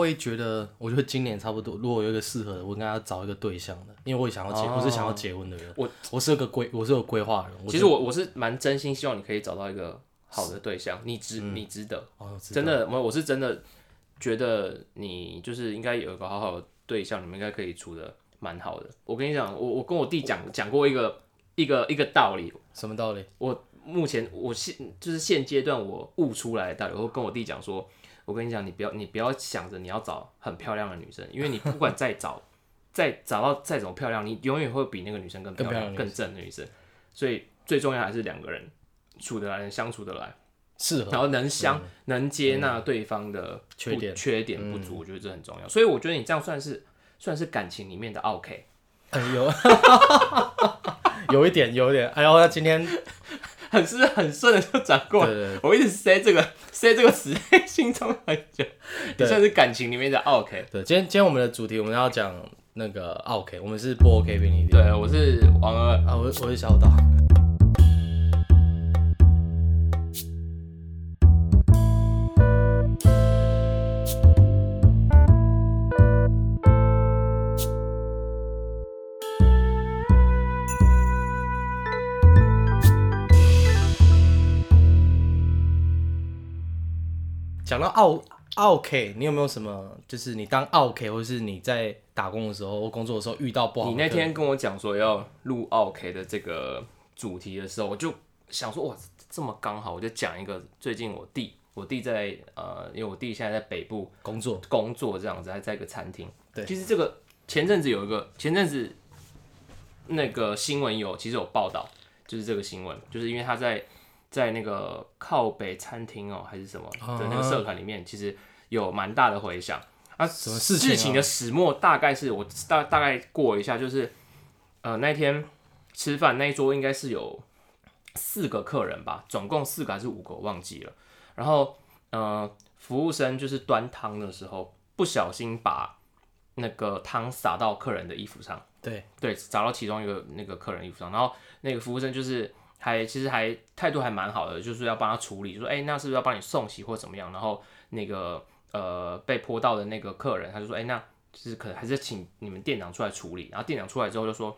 会觉得，我觉得今年差不多，如果有一个适合的，我应该要找一个对象的，因为我也想要结，我是想要结婚的人。我我是个规，我是有规划的人。我其实我我是蛮真心希望你可以找到一个好的对象，你值你值得，哦，知道真的，我我是真的觉得你就是应该有一个好好的对象，你们应该可以处的蛮好的。我跟你讲，我我跟我弟讲讲过一个一个一个道理，什么道理？我目前我现就是现阶段我悟出来的道理，我会跟我弟讲说，我跟你讲，你不要你不要想着你要找很漂亮的女生，因为你不管再找再找到再怎么漂亮，你永远会比那个女生更漂亮、更正的女生。所以最重要还是两个人处得来、相处得来，是然后能相、能接纳对方的缺点缺点不足，我觉得这很重要。所以我觉得你这样算是算是感情里面的 OK。嗯，有，有一点，有一点。哎呦，那今天很是很顺的就转过来。我一直塞这个塞这个词在心中很久，也算是感情里面的 OK。对，今天今天我们的主题我们要讲那个 OK，我们是不 OK 便利店。对，我是王二。啊，我我是小岛。讲到奥奥 K，你有没有什么就是你当奥 K，或是你在打工的时候或工作的时候遇到不好你那天跟我讲说要录奥 K 的这个主题的时候，我就想说哇，这么刚好，我就讲一个最近我弟，我弟在呃，因为我弟现在在北部工作？工作这样子，还在一个餐厅。对其实这个前阵子有一个前阵子那个新闻有其实有报道，就是这个新闻，就是因为他在在那个靠北餐厅哦、还是什么的那个社团里面，其实有蛮大的回响。啊，什么事情啊事情的始末大概是我大大概过一下，就是呃那天吃饭那一桌应该是有四个客人吧，总共四个还是五个我忘记了。然后呃服务生就是端汤的时候不小心把那个汤洒到客人的衣服上，对，对，洒到其中一个那个客人衣服上，然后那个服务生就是还其实还态度还蛮好的，就是要帮他处理，就说哎、那是不是要帮你送洗或怎么样？然后那个呃被泼到的那个客人，他就说哎、那就是可能还是请你们店长出来处理。然后店长出来之后就说，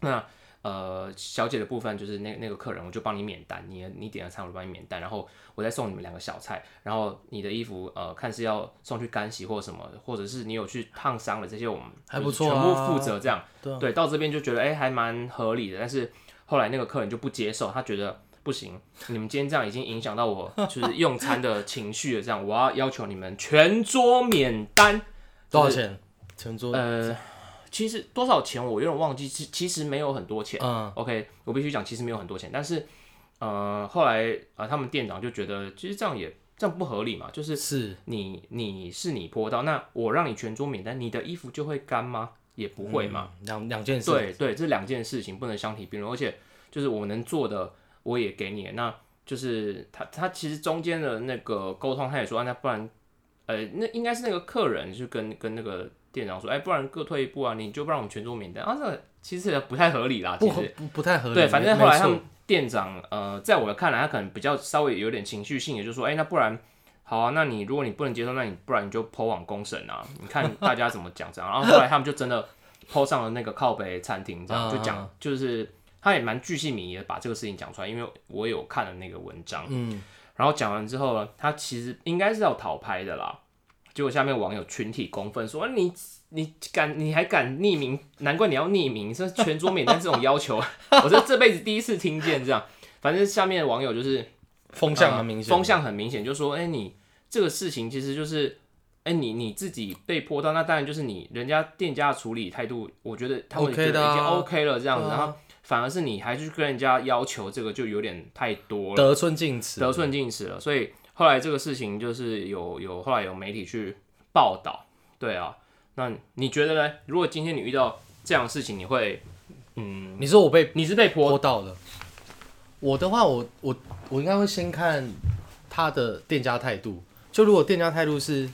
那呃小姐的部分就是那那个客人，我就帮你免单，你你点的餐我就帮你免单，然后我再送你们两个小菜，然后你的衣服呃看是要送去干洗或什么，或者是你有去烫伤了这些，我们还不错啊全部负责这样。对到这边就觉得哎、还蛮合理的，但是后来那个客人就不接受，他觉得不行，你们今天这样已经影响到我 就是用餐的情绪了，这样我要要求你们全桌免单。多少钱？全桌？呃，其实多少钱我有点忘记，其其实没有很多钱。嗯，OK，我必须讲，其实没有很多钱，但是呃，后来呃，他们店长就觉得其实这样也这样不合理嘛，就是是你你是你泼到，那我让你全桌免单，你的衣服就会干吗？也不会嘛。嗯两两件事。对对，这两件事情不能相提并论，而且就是我能做的我也给你，那就是他他其实中间的那个沟通，他也说，啊那不然，呃，那应该是那个客人就跟跟那个店长说，哎，不然各退一步啊，你就不让我们全桌免单啊，这其实也不太合理啦，其实不不不太合理。对，反正后来他们店长，呃，在我看来，他可能比较稍微有点情绪性，也就是说，哎、那不然，好啊，那你如果你不能接受，那你不然你就抛往公审啊，你看大家怎么讲这样。然后后来他们就真的抛上了那个靠北餐厅，这样就嗯讲，就是他也蛮巨细靡遗的把这个事情讲出来，因为我有看了那个文章，嗯，然后讲完之后呢，他其实应该是要讨拍的啦，结果下面网友群体公愤说，你你敢你还敢匿名，难怪你要匿名，这全桌免单这种要求，我是这辈子第一次听见这样。反正下面的网友就是风向很明显的。风向很明显，就说，哎、你这个事情其实就是，哎、你你自己被泼到，那当然就是你人家店家的处理态度，我觉得他们觉得已经 OK 了这样子，然后反而是你还去跟人家要求这个，就有点太多了。得寸进尺。得寸进尺了。所以后来这个事情就是有有后来有媒体去报道，对啊。那你觉得呢？如果今天你遇到这样的事情，你会嗯，你说我被你是被泼泼到的。我的话，我我我应该会先看他的店家态度。就如果店家态度是，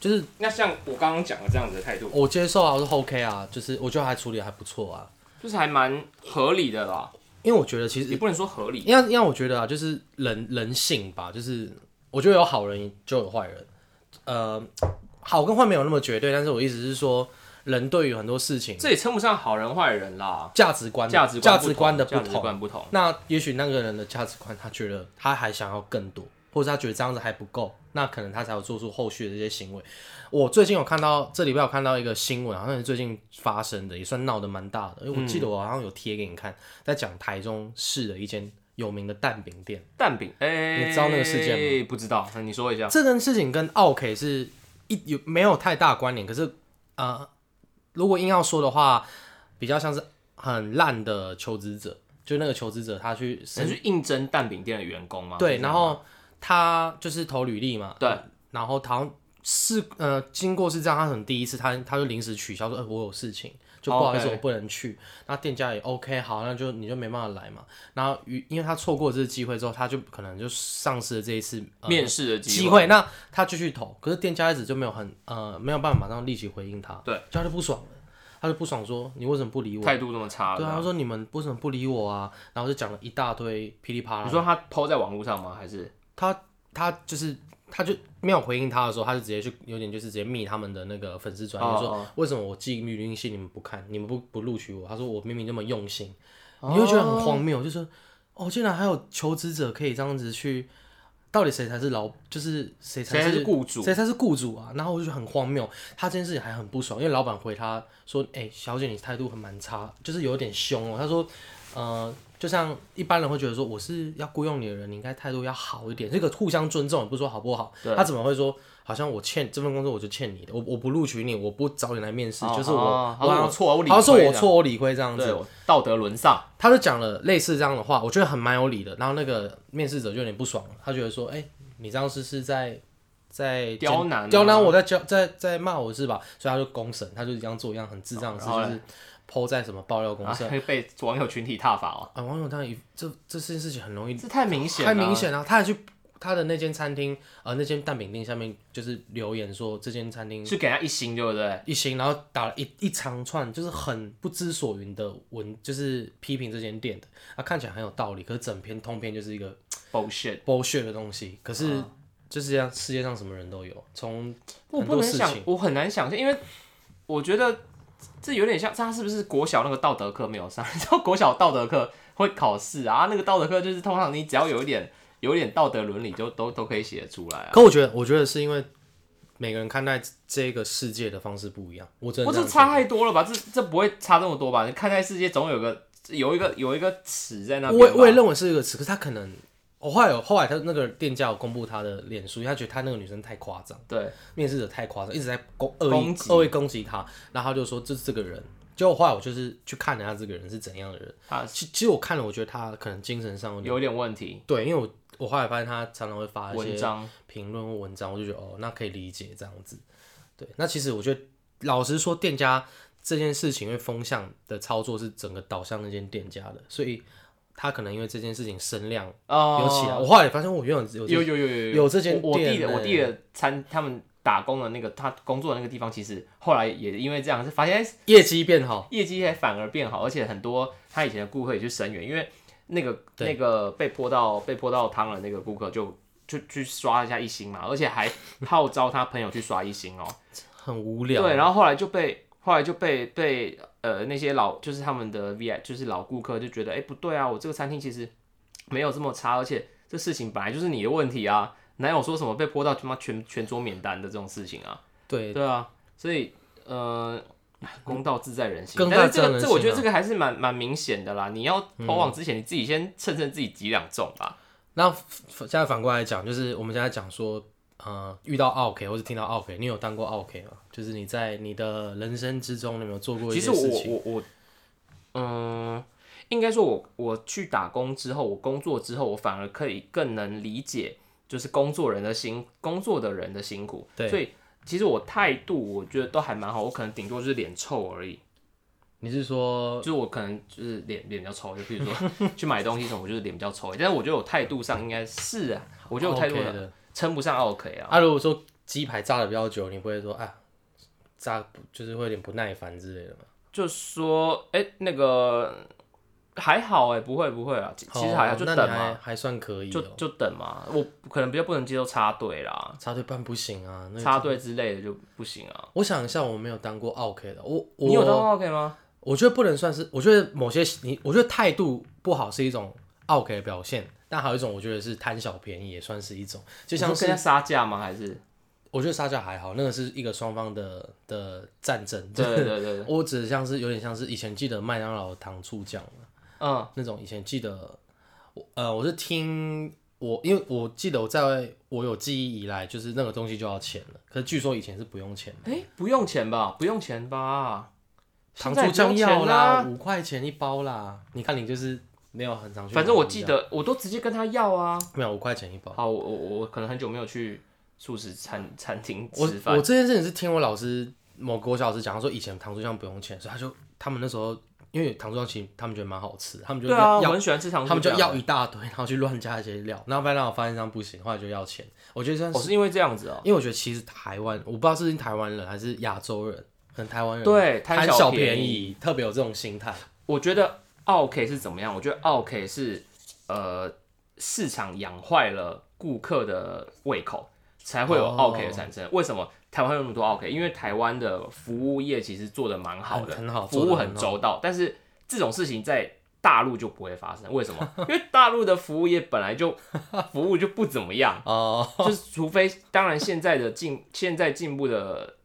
就是那像我刚刚讲的这样子的态度，我接受啊，我是 OK 啊，就是我觉得还处理得还不错啊。就是还蛮合理的啦。因为我觉得其实也不能说合理，因为因为我觉得啊，就是人人性吧，就是我觉得有好人就有坏人。呃，好跟坏没有那么绝对，但是我意思是说，人对于很多事情这也称不上好人坏人啦，价值观的价值价值观的不同，观不同。那也许那个人的价值观，他觉得他还想要更多，或者他觉得这样子还不够，那可能他才有做出后续的这些行为。我最近有看到这礼拜有看到一个新闻，好像是最近发生的，也算闹得蛮大的。因为我记得我好像有贴给你看，在讲台中市的一间有名的蛋饼店。蛋饼，哎、你知道那个事件吗？不知道，那你说一下。这件事情跟奥 K 是一有没有太大关联，可是呃，如果硬要说的话，比较像是很烂的求职者，就那个求职者他去是去应征蛋饼店的员工吗？对，然后他就是投履历嘛，对，然后好像是呃，经过是这样，他可能第一次他他就临时取消说，呃，我有事情，就不好意思我不能去。那店家也 OK，好，那就你就没办法来嘛。然后于因为他错过这次机会之后，他就可能就丧失了这一次、呃、面试的机会。会。那他继续投，可是店家一直就没有很呃没有办法马上立即回应他，对，就他就不爽了，他就不爽说你为什么不理我？态度这么差，对啊，他说你们为什么不理我啊？然后就讲了一大堆噼里啪啦。你说他抛在网络上吗？还是他他就是他就没有回应他的时候，他就直接去有点就是直接密他们的那个粉丝专业、哦说为什么我寄履历信你们不看，你们不不录取我？他说我明明那么用心，你会觉得很荒谬，就是哦，竟然还有求职者可以这样子去，到底谁才是老，就是谁才是是雇主？谁才是雇主啊？然后我就觉得很荒谬，他这件事情还很不爽，因为老板回他说：“哎、小姐，你态度很蛮差，就是有点凶哦。”他说：“呃，就像一般人会觉得说，我是要雇佣你的人，你应该态度要好一点，这个互相尊重，也不是说好不好。他怎么会说，好像我欠这份工作我就欠你的，我我不录取你，我不找你来面试，就是我，哦我好像我错，我理好像是我错，我理亏这样子。道德沦丧。他就讲了类似这样的话，我觉得很蛮有理的。然后那个面试者就有点不爽了，他觉得说：“哎、你这样是是在在刁难啊刁难我在教在在骂我是吧？”所以他就公审，他就这样做一样很智障的事，就是抛在什么爆料公然社后被网友群体踏伐哦，啊，网友当然一这这件事情很容易这太明显了，太明显了，他还去他的那间餐厅呃那间蛋饼店下面就是留言说这间餐厅是给他一星，对不对？一星，然后打了一一长串，就是很不知所云的文，就是批评这间店的，啊，看起来很有道理，可是整篇通篇就是一个 bullshit。bullshit 的东西。可是就是这样，世界上什么人都有，从我不能想我很难想象，因为我觉得这有点像，他是不是国小那个道德课没有上？你知道国小道德课会考试啊，那个道德课就是通常你只要有一点有一点道德伦理，就都都可以写出来啊。可我觉得，我觉得是因为每个人看待这个世界的方式不一样。我真的我这差太多了吧？这这不会差这么多吧？你看待世界总有个有一个有一个尺在那边。我我也认为是一个词，可是他可能。我后来有后来他那个店家有公布他的脸书，他觉得他那个女生太夸张，对，面试者太夸张，一直在攻恶意攻击恶意攻击他，然后他就说这是这个人。结果后来我就是去看了他这个人是怎样的人，啊其其实我看了，我觉得他可能精神上有点有点问题。对，因为我我后来发现他常常会发一些文章评论或文章，我就觉得哦，那可以理解这样子。对，那其实我觉得老实说，店家这件事情因为风向的操作是整个导向那间店家的，所以他可能因为这件事情声量哦。有起来。我后来发现我原来有有有有有有这间我我弟的我弟的餐，他们打工的那个他工作的那个地方，其实后来也因为这样，是发现哎业绩变好，业绩还反而变好，而且很多他以前的顾客也去声援，因为那个那个被泼到被泼到汤的那个顾客就就去刷一下一星嘛，而且还号召他朋友去刷一星哦、很无聊。对，然后后来就被后来就被被呃那些老就是他们的 V I 就是老顾客就觉得哎、不对啊，我这个餐厅其实没有这么差，而且这事情本来就是你的问题啊，哪有说什么被泼到他妈全全桌免单的这种事情啊？对对啊，所以呃。公道自在人心，但是这个这我觉得这个还是蛮蛮明显的啦。你要投网之前，你自己先称称自己几两重吧。那现在反过来讲，就是我们现在讲说，呃，遇到 OK 或者听到 OK，你有当过 OK 吗？就是你在你的人生之中，你有没有做过一其实我些事情？我我，嗯，应该说我我去打工之后，我工作之后，我反而可以更能理解，就是工作人的辛，工作的人的辛苦。对所以其实我态度我觉得都还蛮好，我可能顶多就是脸臭而已，你是说就是我可能就是脸脸比较臭，就比如说去买东西什么，我就是脸比较臭，但是我觉得我态度上应该是啊，我觉得我态度 OK 上的？称不上 OK 啊。啊，如果说鸡排炸的比较久，你不会说啊，炸就是会有点不耐烦之类的吗？就说，哎、那个还好哎，不会不会啊，其其实还好，哦就等嘛，还还算可以就哦。就等嘛。我可能比较不能接受插队啦，插队办不行啊，那个插队之类的就不行啊。我想一下，我没有当过 OK 的，我我你有当过 OK 吗？我觉得不能算是，我觉得某些你，我觉得态度不好是一种 OK 的表现，但还有一种我觉得是贪小便宜，也算是一种，就像是杀价吗？还是？我觉得杀价还好，那个是一个双方的的战争，对对对对，我指的像是有点像是以前记得麦当劳的糖醋酱嗯，那种，以前记得我呃我是听我，因为我记得我在我有记忆以来，就是那个东西就要钱了，可是据说以前是不用钱的，哎，不用钱吧？不用钱吧？糖醋酱要啦，啊五块钱一包啦，你看你就是没有很常去，反正我记。得我都直接跟他要啊。没有五块钱一包。好，我我我可能很久没有去素食餐餐厅我吃饭我。这件事情是听我老师某国小老师讲，他说以前糖醋酱不用钱，所以他就他们那时候因为糖醋酱其实他们觉得蛮好吃，他们就对啊，我要很喜欢吃糖醋他们就要一大堆，然后去乱加一些料，然后麦当劳发现这样不行，后来就要钱。我觉得我是因为这样子哦。因为我觉得其实台湾我不知道是不是台湾人还是亚洲人，可能台湾人对，贪贪小便宜，特别有这种心态。我觉得 OK 是怎么样？我觉得 OK 是呃市场养坏了顾客的胃口，才会有哦 OK 的产生。为什么台湾有那么多 OK？因为台湾的服务业其实做的蛮好的，很好服务很周到。但是这种事情在大陆就不会发生，为什么？因为大陆的服务业本来就服务就不怎么样，哦，就是除非当然现在的进现在进步的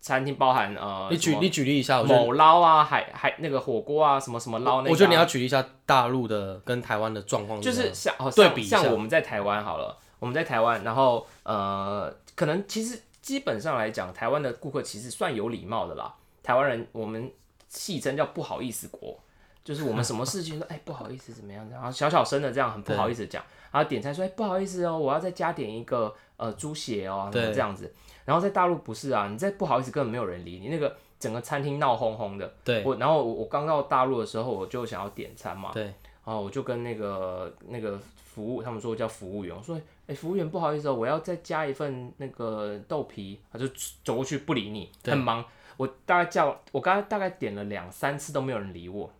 餐厅包含呃，你举你举例一下，我觉得某捞啊，海海那个火锅啊，什么什么捞那个啊、我觉得你要举例一下大陆的跟台湾的状况就是像哦对比一下像我们在台湾好了，我们在台湾，然后呃，可能其实基本上来讲，台湾的顾客其实算有礼貌的啦。台湾人我们戏称叫不好意思国，就是我们什么事情都哎、不好意思怎么样，然后小小声的这样很不好意思讲，然后点菜说哎、不好意思哦，我要再加点一个呃猪血哦，这样子。然后在大陆不是啊，你再不好意思根本没有人理你，那个整个餐厅闹哄哄的。对我然后我我刚到大陆的时候，我就想要点餐嘛，对，然后我就跟那个那个服务，他们说叫服务员，我说，哎、服务员不好意思哦，我要再加一份那个豆皮，他就走过去不理你，很忙。我大概叫，我刚才大概点了两三次都没有人理我。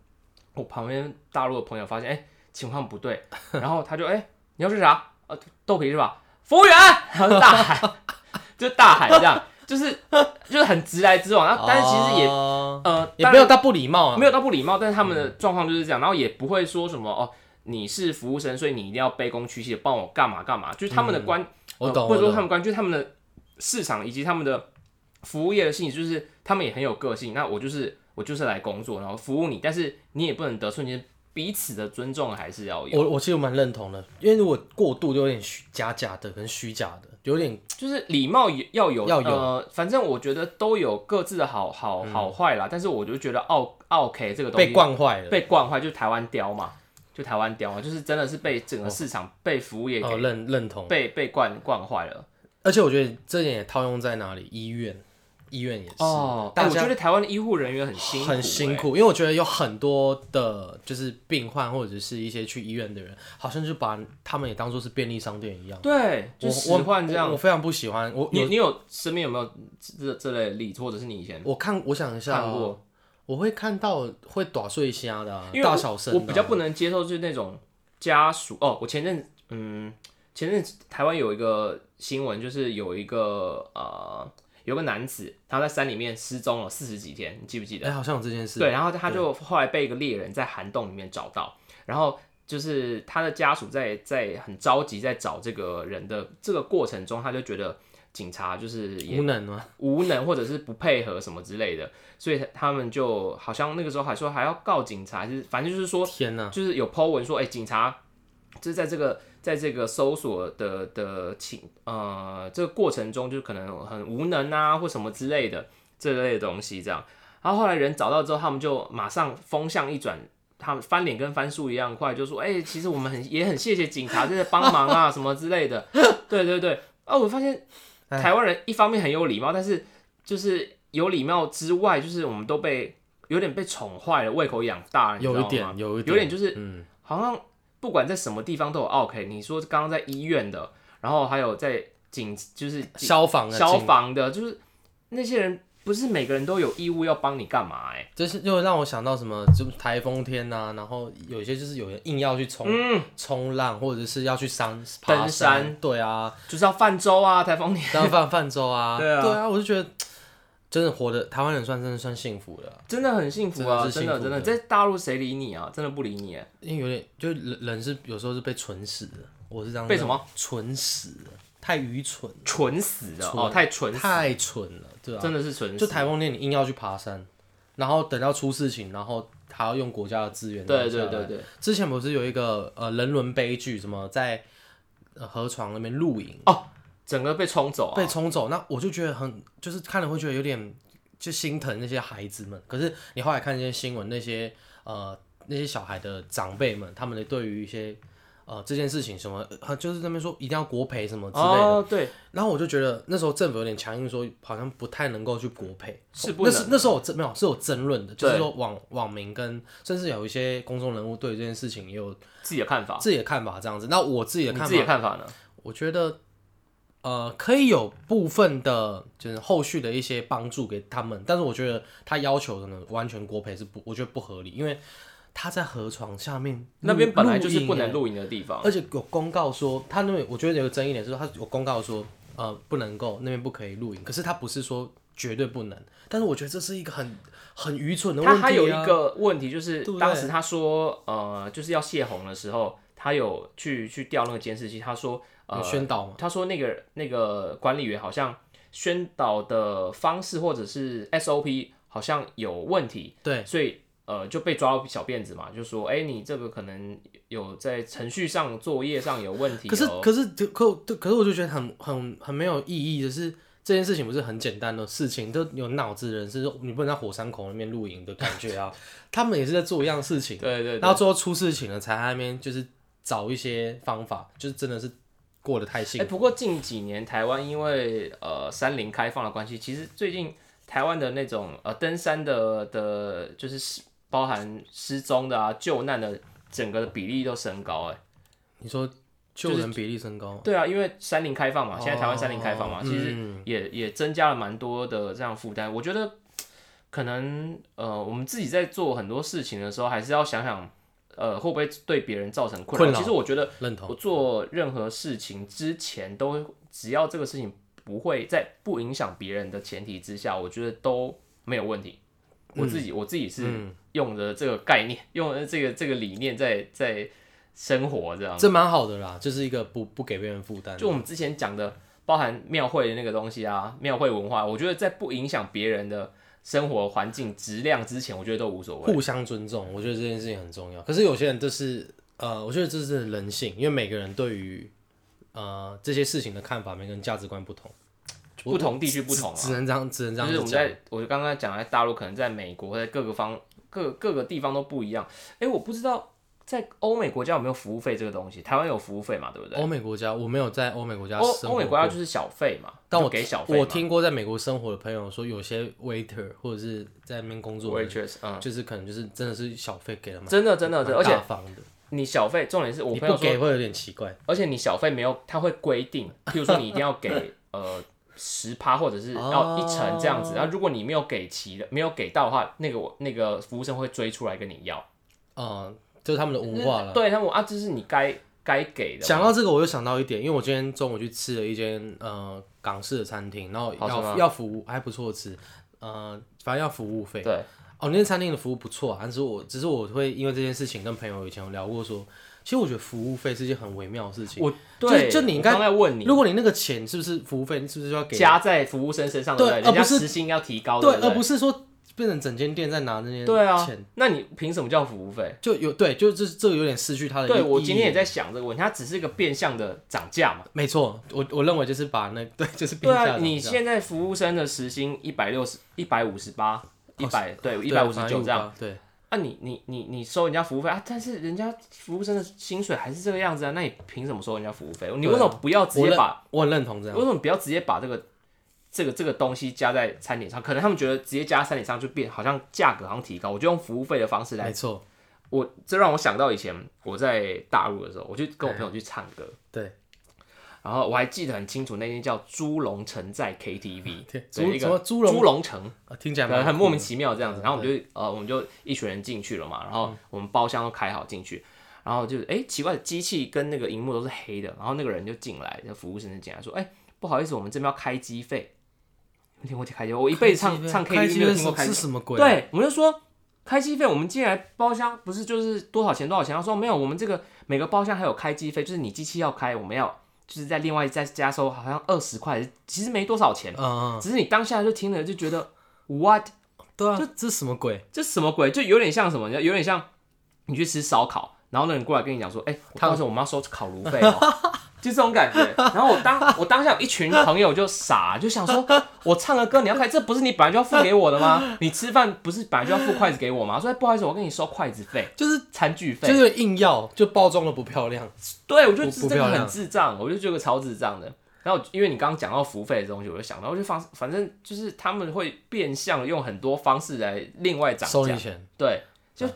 我旁边大陆的朋友发现，哎、情况不对，然后他就，哎、你要吃啥？呃，豆皮是吧？服务员，然后就大喊，就大喊这样，就是就是很直来直往。然后但是其实也、哦呃，也没有到不礼貌啊，没有到不礼貌，但是他们的状况就是这样，然后也不会说什么哦，你是服务生，所以你一定要卑躬屈膝的帮我干嘛干嘛，就是他们的观，我懂，呃或者，说他们观，就是他们的市场以及他们的服务业的性质，就是他们也很有个性。那我就是我就是来工作，然后服务你，但是你也不能得寸进尺，彼此的尊重还是要有，我我其实蛮认同的，因为如果过度就有点虚假假的跟虚假的，有点就是礼貌也要有，要有呃，反正我觉得都有各自的好好好坏啦，但是我就觉得奥奥 K 这个东西被惯坏了。被惯坏，就是台湾雕嘛，就台湾雕嘛，就是真的是被整个市场、被服务业给、哦，认认同。被被惯惯坏了。而且我觉得这点也套用在哪里？医院，医院也是。哦，但我觉得台湾的医护人员很辛苦、很辛欸。苦，因为我觉得有很多的，就是病患或者是一些去医院的人，好像就把他们也当做是便利商店一样。对，就我使唤这样。我我非常不喜欢。我有你你有身边有没有这这类例子，或者是你以前我看，我想一下、哦，看过？我会看到会打碎虾的啊、因为大小声啊、我比较不能接受就是那种家属哦。我前阵嗯，前阵子台湾有一个新闻，就是有一个呃有个男子他在山里面失踪了四十几天，你记不记得？哎、好像有这件事。对，然后他就后来被一个猎人在涵洞里面找到，然后就是他的家属在在很着急在找这个人的这个过程中，他就觉得警察就是无能吗？无能或者是不配合什么之类的，所以他们就好像那个时候还说还要告警察，就是反正就是说天哪！就是有 po 文说，哎、警察就是在这个在这个搜索的的情呃这个过程中，就是可能很无能啊或什么之类的这类的东西这样。然后后来人找到之后，他们就马上风向一转，他们翻脸跟翻书一样快，就说，哎、其实我们很也很谢谢警察在帮忙啊什么之类的。对对对，啊，我发现哎台湾人一方面很有礼貌，但是就是有礼貌之外，就是我们都被有点被宠坏了，胃口养大了，有一点，有一点，有点就是嗯，好像不管在什么地方都有 OK。你说刚刚在医院的，然后还有在警，就是消防的消防的，就是那些人不是每个人都有义务要帮你干嘛哎、就是又让我想到什么，就台风天呐、然后有一些就是有人硬要去冲嗯，冲浪，或者是要去山爬登山山，对啊，就是要泛舟啊，台风天。要泛泛舟 啊，对啊我就觉得真的活的台湾人算真的算幸福了啊，真的很幸福啊，真的真的在大陆谁理你啊？真的不理你哎。因为有点就人人是有时候是被蠢死的，我是这样被什么蠢死的，太愚蠢，蠢死的哦，太蠢，太蠢了，对啊，真的是蠢就死。台风天你硬要去爬山，然后等到出事情，然后还要用国家的资源，对对对。对，之前不是有一个呃人伦悲剧，什么在呃河床那边露营整个被冲走啊。被冲走，那我就觉得很就是看了会觉得有点就心疼那些孩子们。可是你后来看这些新闻，那些呃那些小孩的长辈们，他们的对于一些呃这件事情什么，呃就是那边说一定要国赔什么之类的。哦，对，然后我就觉得那时候政府有点强硬说，好像不太能够去国赔，是不能那是那时候我争没有是有争论的，就是说网网民跟甚至有一些公众人物对这件事情也有自己的看法。自己的看法这样子。那我自己的看你自己的法，看法呢？我觉得呃可以有部分的就是后续的一些帮助给他们，但是我觉得他要求的呢完全国赔是不，我觉得不合理，因为他在河床下面那边本来就是不能露营的地方。而且有公告说，他那边我觉得有个争议点是，他有公告说，呃，不能够那边不可以露营，可是他不是说绝对不能，但是我觉得这是一个很很愚蠢的问题、啊。他还有一个问题就是对，对当时他说，呃，就是要泄洪的时候，他有去去调那个监视器，他说，宣导嘛，他说那个那个管理员好像宣导的方式或者是 SOP 好像有问题，对，所以呃就被抓到小辫子嘛，就说，哎、你这个可能有在程序上、作业上有问题、哦。可是可是就可可是我就觉得很很很没有意义的是。这件事情不是很简单的事情，都有脑子的人是说你不能在火山口那边露营的感觉啊。他们也是在做一样事情，对对对，然后最后出事情了，才在那边就是找一些方法，就是真的是过得太幸哎、福。不过近几年台湾因为呃山林开放的关系，其实最近台湾的那种呃登山的的，就是失包含失踪的啊、救难的，整个的比例都升高哎、你说救人比例升高，对啊，因为山林开放嘛，现在台湾山林开放嘛，哦其实嗯也也增加了蛮多的这样负担。我觉得可能呃我们自己在做很多事情的时候，还是要想想。呃，会不会对别人造成困扰？困其实我觉得，我做任何事情之前，都只要这个事情不会在不影响别人的前提之下，我觉得都没有问题。我自己、我自己是嗯用的这个概念，用的这个这个理念在在生活这样。这蛮好的啦，就是一个不不给别人负担。就我们之前讲的，包含庙会的那个东西啊，庙会文化，我觉得在不影响别人的生活环境质量之前，我觉得都无所谓。互相尊重，我觉得这件事情很重要。可是有些人就是呃，我觉得这是人性，因为每个人对于呃这些事情的看法，每个人价值观不同，不同地区不同啊，只能这样，只能这就是我们。在我刚刚讲在大陆，可能在美国，在各个方各各个地方都不一样。哎、我不知道在欧美国家有没有服务费这个东西，台湾有服务费嘛，对不对？欧美国家我没有在欧美国家欧生活欧美国家就是小费嘛，但我就给小费。我听过在美国生活的朋友说，有些 waiter 或者是在那边工作，waitress，嗯，就是可能就是真的是小费给了嘛真的真的真的，而且大方的，你小费，重点是我朋友给会有点奇怪。而且你小费没有，他会规定，譬如说你一定要给 呃十趴或者是要一成这样子，哦然后如果你没有给齐的，没有给到的话，那个我那个服务生会追出来跟你要。嗯，就是他们的文化了。对他们啊，这是你该该给的嘛。讲到这个，我又想到一点，因为我今天中午去吃了一间呃港式的餐厅，然后要要服务还不错吃，呃，反正要服务费。对，哦，那间餐厅的服务不错啊，但是我只是我会因为这件事情跟朋友以前有聊过说，其实我觉得服务费是一件很微妙的事情。我对，就你应该刚才问你，如果你那个钱是不是服务费，你是不是就要给？加在服务生身上，对对？人家而不是时薪要提高，对而不是说变成整间店在拿那些对啊钱，。那你凭什么叫服务费？就有对，就这这个有点失去它的。对我今天也在想这个问题，它只是一个变相的涨价嘛。没错，我我认为就是把那 对就是对啊，你现在服务生的时薪一百六十、一百五十八、一百对一对百五十九这样，对，啊你你你你收人家服务费啊，但是人家服务生的薪水还是这个样子啊，那你凭什么收人家服务费？你为什么不要直接把我很认同这样为。什么不要直接把这个这个这个东西加在餐点上？可能他们觉得直接加餐点上就变好像价格好像提高，我就用服务费的方式来没错，我这让我想到以前我在大陆的时候，我就跟我朋友去唱歌，对，然后我还记得很清楚，那间叫猪笼城在 KTV，对对一个猪笼城，啊听起来对，很莫名其妙这样子。然后我们就呃，我们就一群人进去了嘛，然后我们包厢都开好进去，然后就是哎、奇怪，机器跟那个荧幕都是黑的，然后那个人就进来，那服务生就进来说，哎、不好意思，我们这边要开机费。有听过开机费？我一辈子唱唱开 KTV 机费没有听过开机是是什么鬼？，对，我们就说开机费，我们进来包厢不是就是多少钱多少钱？他说没有，我们这个每个包厢还有开机费，就是你机器要开，我们要就是在另外再加收，好像二十块，其实没多少钱，嗯嗯，只是你当下就听了就觉得 what 对啊，这这是什么鬼？这什么鬼？就有点像什么？有点像你去吃烧烤，然后那人过来跟你讲说，哎、他到时候我们要收烤炉费哦。就这种感觉，然后我当我当下有一群朋友就傻，就想说，我唱个歌你要开，这不是你本来就要付给我的吗？你吃饭不是本来就要付筷子给我吗？说哎不好意思，我跟你收筷子费、就是餐具费。就是硬要，就包装的不漂亮。对，我就得不不漂亮这个很智障，我就觉得超智障的。然后因为你刚刚讲到服务费的东西，我就想到，我就反反正就是他们会变相用很多方式来另外涨价。收你钱对，就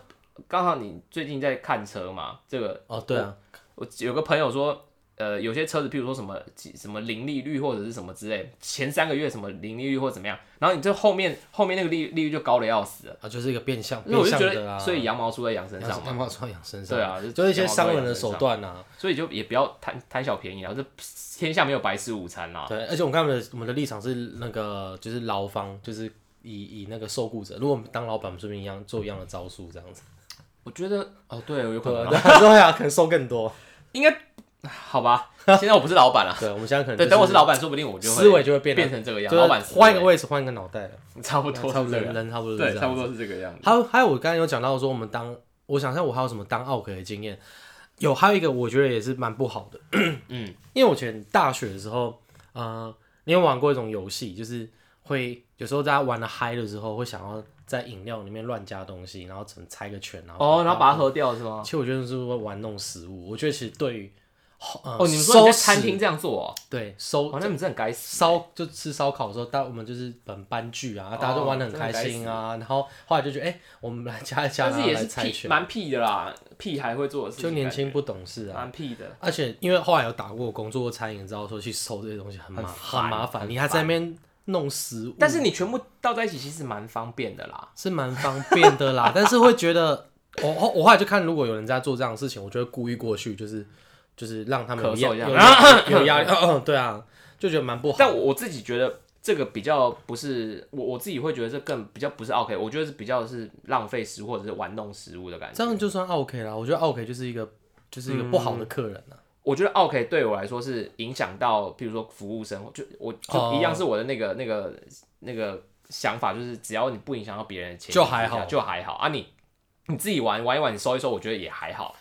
刚好你最近在看车嘛，这个哦，对啊，我有个朋友说，呃，有些车子，譬如说什么几什么零利率或者是什么之类，前三个月什么零利率或怎么样，然后你这后面后面那个利利率就高的要死了，啊，就是一个变相所以我就觉变相的啊。得，所以羊毛出在羊身上羊嘛，毛出在羊身上，对啊，就是一些商人的手段啊。所以就也不要贪贪小便宜啊，这天下没有白吃午餐啊。对，而且我们刚才的我们的立场是那个就是劳方，就是以以那个受雇者，如果我们当老板，我们顺便一样做一样的招数这样子。我觉得哦，对，有可对能啊，啊，对啊，可能收更多。应该好吧。现在我不是老板了，对，我们现在可能对，等我是老板，说不定我就会思维就会变变成这个样，就是老板换一个位置，换一个脑袋了，差不多差不多人差不多是对，这样子。差不多是这个样子。还有还有，我刚才有讲到说，我们当我想一下，我还有什么当奥克的经验？有，还有一个我觉得也是蛮不好的。嗯，因为我以前大学的时候，呃，你有玩过一种游戏，就是会有时候大家玩的嗨的时候，会想要在饮料里面乱加东西，然后只能猜个拳，然后哦，然后把它喝掉是吗？其实我觉得是会玩弄食物。我觉得其实对于呃哦，你们说你在餐厅这样做哦？对收哦，那你们真该死。烧就吃烧烤的时候，大我们就是本班聚啊，大家都玩的很开心啊。然后后来就觉得，哎、我们来加一加，但是也是屁，蛮屁的啦，屁孩会做的事情，就年轻不懂事啊。蛮屁的。而且因为后来有打过工，做过餐饮，知道说去收这些东西很麻很很麻烦，你还在那边弄食物，但是你全部倒在一起，其实蛮方便的啦。是蛮方便的啦。但是会觉得，我我我后来就看，如果有人在做这样的事情，我就会故意过去，就是就是让他们有咳嗽一下压 有压力，嗯嗯，对啊，就觉得蛮不好。但我我自己觉得这个比较不是我我自己会觉得这更比较不是 OK，我觉得是比较是浪费食物或者是玩弄食物的感觉。这样就算 OK 啦。我觉得 OK 就是一个就是一个不好的客人啊。我觉得 OK 对我来说是影响到，比如说服务生，就我就一样是我的那个、那个那个想法，就是只要你不影响到别人的钱，就还好就还好啊你。你自己玩玩一玩，你收一收，我觉得也还好。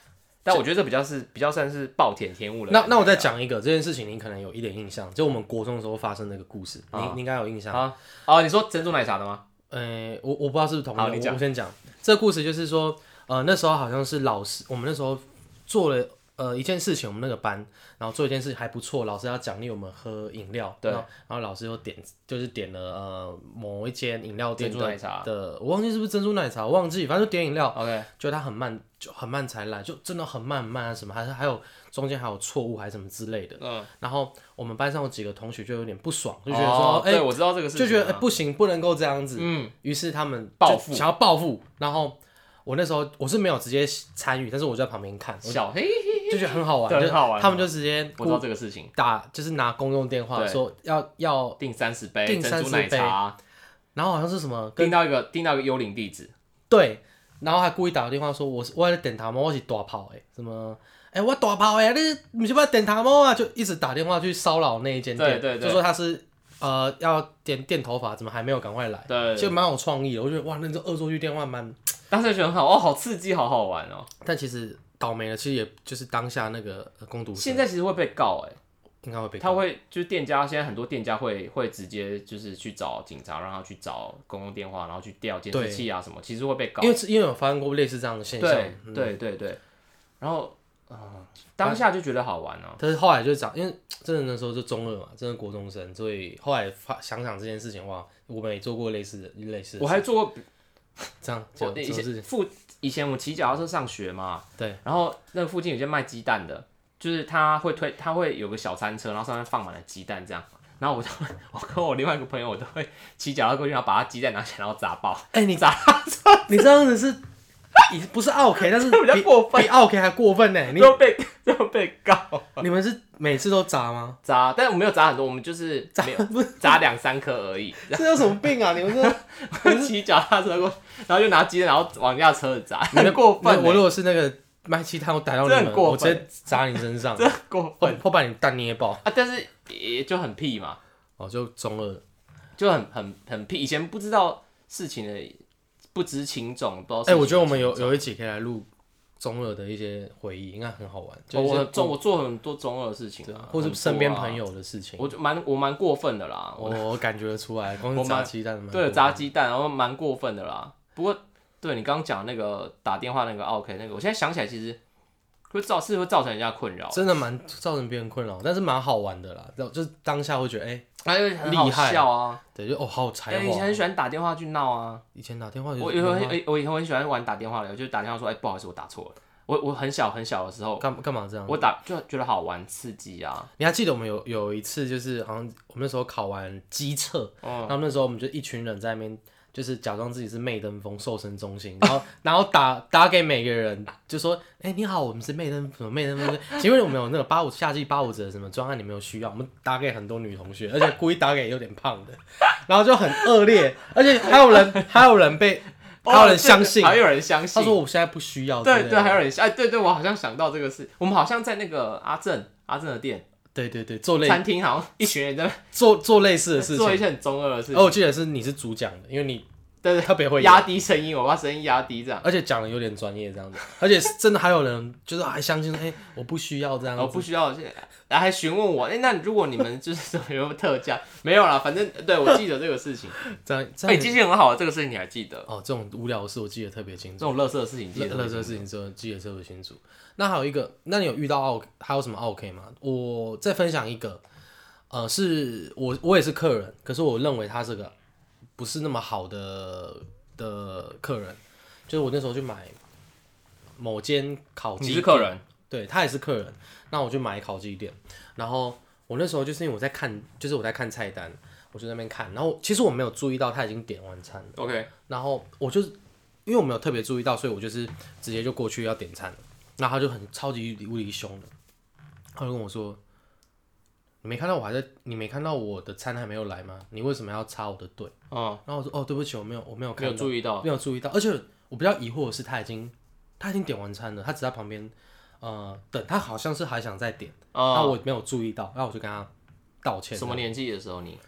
但我觉得这比较是比较算是暴殄天物的感觉啊。那那我再讲一个这件事情，你可能有一点印象，就我们国中的时候发生那个故事，你啊你应该有印象。啊哦，你说珍珠奶茶的吗？呃，我我不知道是不是同我先讲这个故事，就是说，呃，那时候好像是老师，我们那时候做了呃一件事情，我们那个班，然后做一件事情还不错，老师要奖励我们喝饮料，对然后然后老师又点就是点了呃某一间饮料店的珍珠奶茶的，我忘记是不是珍珠奶茶，我忘记，反正就点饮料，OK，就他很慢，就很慢才来，就真的很慢很慢啊什么，还是还有中间还有错误还是什么之类的，嗯，然后我们班上有几个同学就有点不爽，就觉得说，哎、我知道这个事情啊，就觉得、哎不行，不能够这样子，嗯，于是他们报复想要报复，然后我那时候我是没有直接参与，但是我就在旁边看，我小嘿，就觉得很好玩，很好玩他们就直接我知道这个事情，打，就是拿公用电话对。说要要，订三十杯订珍珠30奶茶，然后好像是什么跟订到一个订到一个幽灵地址，对，然后还故意打个电话说我是我在电头毛，我是大炮哎，什么。哎、我大炮哎，你不是要电头毛啊？就一直打电话去骚扰那一间店，对对对。就说他是呃要电电头发，怎么还没有赶快来？对，就蛮有创意的，我觉得哇，那这恶作剧电话蛮当时觉得很好，哦，好刺激，好好玩哦。但其实倒霉了，其实也就是当下那个呃攻读生现在其实会被告，哎，应该会被他会就是店家，现在很多店家会会直接就是去找警察，让他去找公共电话，然后去调监视器啊什么，其实会被告因。为因为有发生过类似这样的现象，对嗯对对对，然后啊，当下就觉得好玩哦。但是后来就讲，因为真的那时候就中二嘛，真的国中生，所以后来发想想这件事情，的话，我们也做过类似的类似的我还做过这样我以就什么事情？以前我骑脚踏车上学嘛，对，然后那附近有些卖鸡蛋的，就是他会推，他会有个小餐车，然后上面放满了鸡蛋这样。然后我就会，我跟我另外一个朋友，我都会骑脚踏过去，然后把他鸡蛋拿起来，然后砸爆。哎、你砸你这样子是，也不是 OK，但是比较过分比 OK 还过分呢。你又被 又被告你们是每次都砸吗？砸，但是我没有砸很多，我们就是没有不是，砸两三颗而已。这有什么病啊？你们是骑脚踏车过，然后就拿鸡蛋，然后往人家车子砸，你们很过分欸。我如果是那个卖鸡蛋，我逮到你们，我直接砸你身上，真过或分或把你蛋捏爆。啊！但是也就很屁嘛，哦，就中二。就很很很屁。以前不知道事情的不知情种，不知道。哎、我觉得我们有有一集可以来录中二的一些回忆，应该很好玩。就哦我是很中我做很多中二的事情啊，或是身边朋，友的事情，我就蛮我蛮过分的啦。我我我感觉得出来，光炸鸡蛋蛮对炸鸡蛋，然后蛮过分的啦。不过对你刚刚讲那个打电话那个 OK 那个，我现在想起来其实会造是会造成人家困扰，真的蛮造成别人困扰，但是蛮好玩的啦。就就是当下会觉得，哎、哎很好厉害笑啊。对，就哦好有才哎，以前。很喜欢打电话去闹啊。以前打电话有我以后很我以后很喜欢玩打电话的，就打电话说，哎，不好意思，我打错了。我我很小很小的时候，干干嘛这样？我打就觉得好玩刺激啊。你还记得我们有有一次，就是好像我们那时候考完机测，嗯然后那时候我们就一群人在那边，就是假装自己是媚登峰瘦身中心，然后 然后打打给每个人，就说，哎、你好，我们是媚登什么媚登峰，请问有没有那个八五夏季八五折什么专案？你们有需要？我们打给很多女同学，而且故意打给有点胖的，然后就很恶劣，而且还有人还有人被还有人相信，哦还有人相信。他说我现在不需要对对，还有人哎，对对，我好像想到这个事。我们好像在那个阿正阿正的店对对对，做类餐厅，好像一群人在那做做类似的事情。做一些很中二的事情哦，我记得是你是主讲的，因为你对对，特别会压低声音，我把声音压低这样。而且讲的有点专业这样子，而且是真的还有人就是还相信，哎、我不需要这样子。然后不需要，然后还询问我，哎、那如果你们就是有没有特价？没有啦，反正对我记得这个事情。哎、这样哎、记性很好，这个事情你还记得？哦，这种无聊的事我记得特别清楚，这种乐色的事情记得特别清楚事情之后记得特别清楚。那还有一个，那你有遇到奥还有什么 OK 吗？我再分享一个，呃，是我我也是客人，可是我认为他这个不是那么好的的客人，就是我那时候去买某间烤鸡，你是客人，对他也是客人，那我就买烤鸡店，然后我那时候就是因为我在看，就是我在看菜单，我就在那边看，然后其实我没有注意到他已经点完餐了，OK，然后我就是因为我没有特别注意到，所以我就是直接就过去要点餐了，然后他就很超级无敌凶的，他就跟我说：“你没看到我还在，你没看到我的餐还没有来吗？你为什么要插我的队哦，？”然后我说：“哦，对不起，我没有，我没有看没有，注意到，没有注意到，而且我比较疑惑的是，他已经他已经点完餐了，他只在旁边呃等，他好像是还想再点，然啊、后我没有注意到，然后我就跟他道歉。什么？年纪的时候你？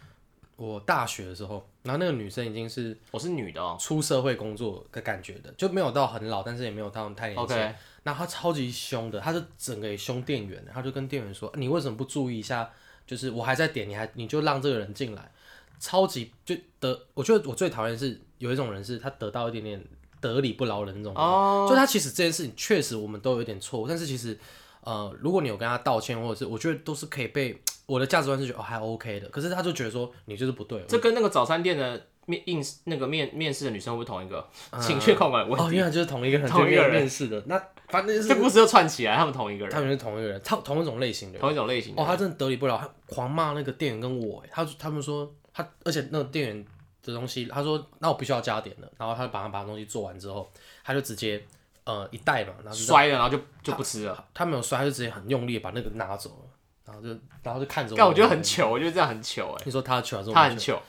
我大学的时候，然后那个女生已经是我是女的哦。出社会工作的感觉的，就没有到很老，但是也没有到太年轻。OK，然后他超级凶的，她就整个也凶店员，她就跟店员说：“你为什么不注意一下？就是我还在点，你还你就让这个人进来。”超级就得，我觉得我最讨厌是有一种人是他得到一点点得理不饶人那种人。哦，就他其实这件事情确实我们都有一点错误，但是其实呃，如果你有跟他道歉，或者是我觉得都是可以被我的价值观是觉得哦还 OK 的，可是他就觉得说你就是不对。这跟那个早餐店的面应那个面面试的女生会不会同一个？情绪控管的问哦，原来就是同一个人，同一个人面面试的，那反正就是这故事就串起来，他们同一个人，他们是同一个人，同同一种类型的。同一种类型的哦，他真的得理不了，他狂骂那个店员跟我，欸他他们说他，而且那个店员的东西，他说那我必须要加点的，然后他就把他把东西做完之后，他就直接呃一袋嘛，然后就摔了，然后就就不吃了。他没有摔，他就直接很用力把那个拿走了，然后就然后就看着但我觉得很糗，我觉得这样很糗哎，你说他糗还是我他很糗？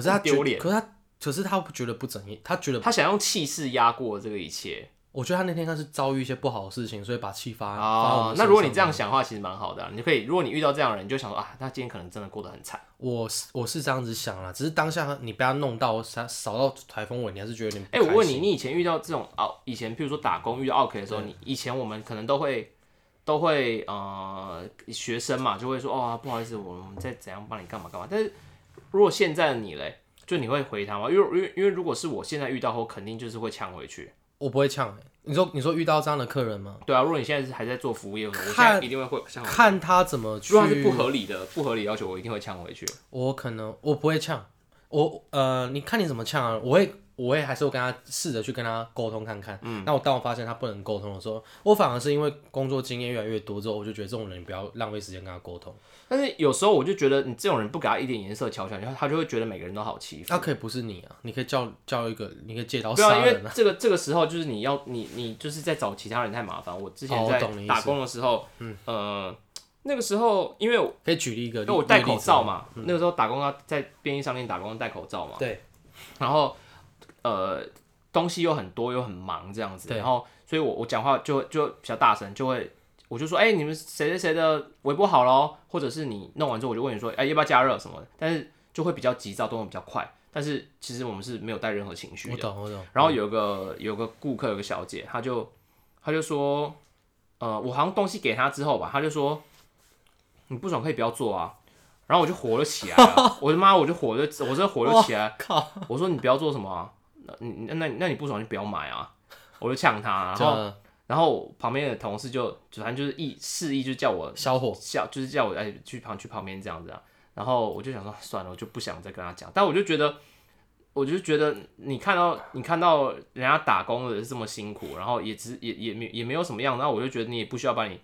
糗，可是他丢脸可是他可是他不觉得不怎样，他觉得他想用气势压过这个一切我觉得他那天他是遭遇一些不好的事情，所以把气发。哦那如果你这样，想的话，其实蛮好的啊。你就可以，如果你遇到这样的人，你就想说啊，他今天可能真的过得很惨。我是我是这样子想啦，只是当下你被他弄到扫扫到台风尾，你还是觉得有点不哎、我问你，你以前遇到这种奥，以前譬如说打工遇到 OK 的时候，你以前我们可能都会都会呃学生嘛，就会说哦不好意思，我们再怎样帮你干嘛干嘛。但是如果现在的你嘞，就你会回他吗？因为因为因为如果是我现在遇到后，肯定就是会呛回去。我不会呛、欸。你说你说遇到这样的客人吗？对啊，如果你现在是还在做服务业，我现在一定会会呛。看他怎么去。如果是不合理的不合理要求，我一定会呛回去。我可能我不会呛，我呃，你看你怎么呛啊？我会我也还是会跟他试着去跟他沟通看看。嗯，那我当我发现他不能沟通的时候，我反而是因为工作经验越来越多之后，我就觉得这种人你不要浪费时间跟他沟通。但是有时候我就觉得你这种人不给他一点颜色瞧瞧，然后他就会觉得每个人都好欺负。那可以不是你啊，你可以叫叫一个，你可以借刀对啊，因为。这个这个时候就是你要你你就是在找其他人太麻烦。我之前在打工的时候，嗯呃，那个时候因为我可以举例一个，因为我戴口罩嘛。嘛，那个时候打工要在便利商店打工戴口罩嘛，对，然后呃东西又很多又很忙这样子，然后所以我我讲话就就比较大声，就会我就说哎、你们谁谁谁的微波好咯，或者是你弄完之后我就问你说哎、要不要加热什么的，但是就会比较急躁，动作比较快，但是其实我们是没有带任何情绪的。我懂我懂。然后有个有个顾客有个小姐，她就她就说，呃，我好像东西给她之后吧，她就说你不爽可以不要做啊。然后我就火了起来了，我的妈，我就火了我这火了起来，靠，我说你不要做什么你那那你不爽就不要买啊，我就呛他，然后然后旁边的同事就就反正就是意示意就叫我小火叫就是叫我哎去旁去旁边这样子啊，然后我就想说算了，我就不想再跟他讲，但我就觉得，我就觉得你看到你看到人家打工的是这么辛苦，然后也只也也没也没有什么样，然后我就觉得你也不需要把你，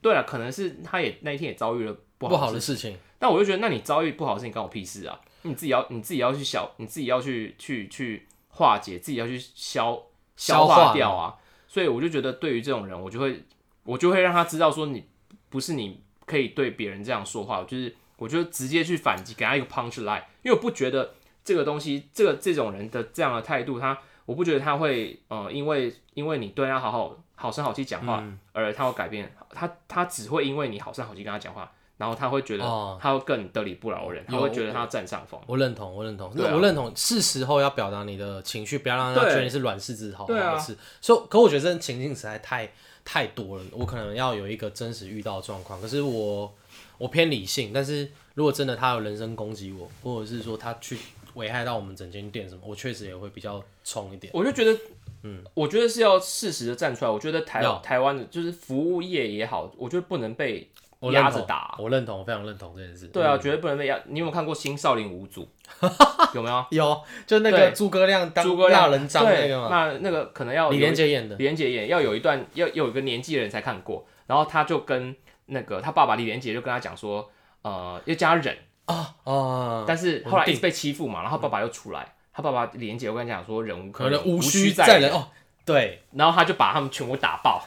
对了，可能是他也那一天也遭遇了不不好的事，好的事情，但我就觉得那你遭遇不好的事情关我屁事啊，你自己要你自己要去想，你自己要去去去化解，自己要去消消化化掉啊，所以我就觉得对于这种人，我就会我就会让他知道说你不是你可以对别人这样说话，就是我就直接去反击，给他一个 punch line，因为我不觉得这个东西，这个这种人的这样的态度，他我不觉得他会呃，因为因为你对他好好好声好气讲话，嗯。而他会改变，他他只会因为你好声好气跟他讲话，然后他会觉得哦他会更得理不饶人，他有会觉得他占上风。我认同，我认同，对啊我认同，是时候要表达你的情绪，不要让他对觉得你是软柿子好对啊好吃。所以，可我觉得这种情境实在太太多了，我可能要有一个真实遇到的状况。可是我我偏理性，但是如果真的他有人身攻击我，或者是说他去危害到我们整间店什么，我确实也会比较冲一点。我就觉得，嗯，我觉得是要适时的站出来。我觉得台要台湾的就是服务业也好，我觉得不能被压着打。我认同，我非常认同这件事。对啊，绝对不能被压。你有没有看过《新少林五祖》？有没有？有，就那个对诸葛亮当诸葛亮人章那个嘛，那那个可能要李有连杰演的。李连杰演，要有一段要要有一个年纪的人才看过。然后他就跟那个他爸爸李连杰就跟他讲说，呃，要加忍。啊啊，但是后来一直被欺负嘛，然后爸爸又出来，他爸爸李连杰我跟你讲说忍无可忍，无需再再忍哦。对，然后他就把他们全部打爆。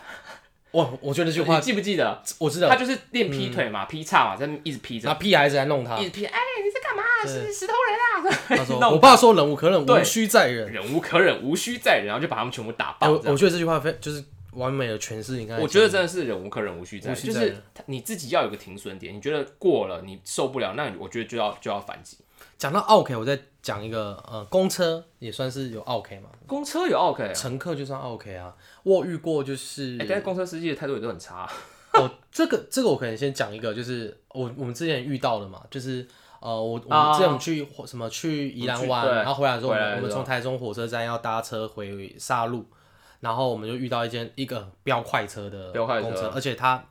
我我觉得这句话你记不记得？我知道他，就是练劈腿嘛，劈叉嘛，在一直劈着那，屁孩子来弄他一，直劈。哎，你在干嘛？是石头人啊！他说 我爸说忍无可忍，对无需再忍。忍无可忍，无需再忍，然后就把他们全部打哎爆。我我觉得这句话非就是完美的诠释应该。我觉得真的是忍无可忍，无需再忍，就是你自己要有个停损点。你觉得过了，你受不了，那我觉得就要就要反击。讲到 OK，我再讲一个呃，公车也算是有 OK 嘛，公车有 OK，啊乘客就算 OK 啊。我遇过就是哎，但是公车司机的态度也都很差。哦，这个这个我可能先讲一个，就是我我们之前遇到的嘛，就是呃，我我啊们之前我们去火什么去宜兰湾，然后回来的时候，我们从台中火车站要搭车回沙鹿，然后我们就遇到一间一个飙快车的飙快车公车，而且它，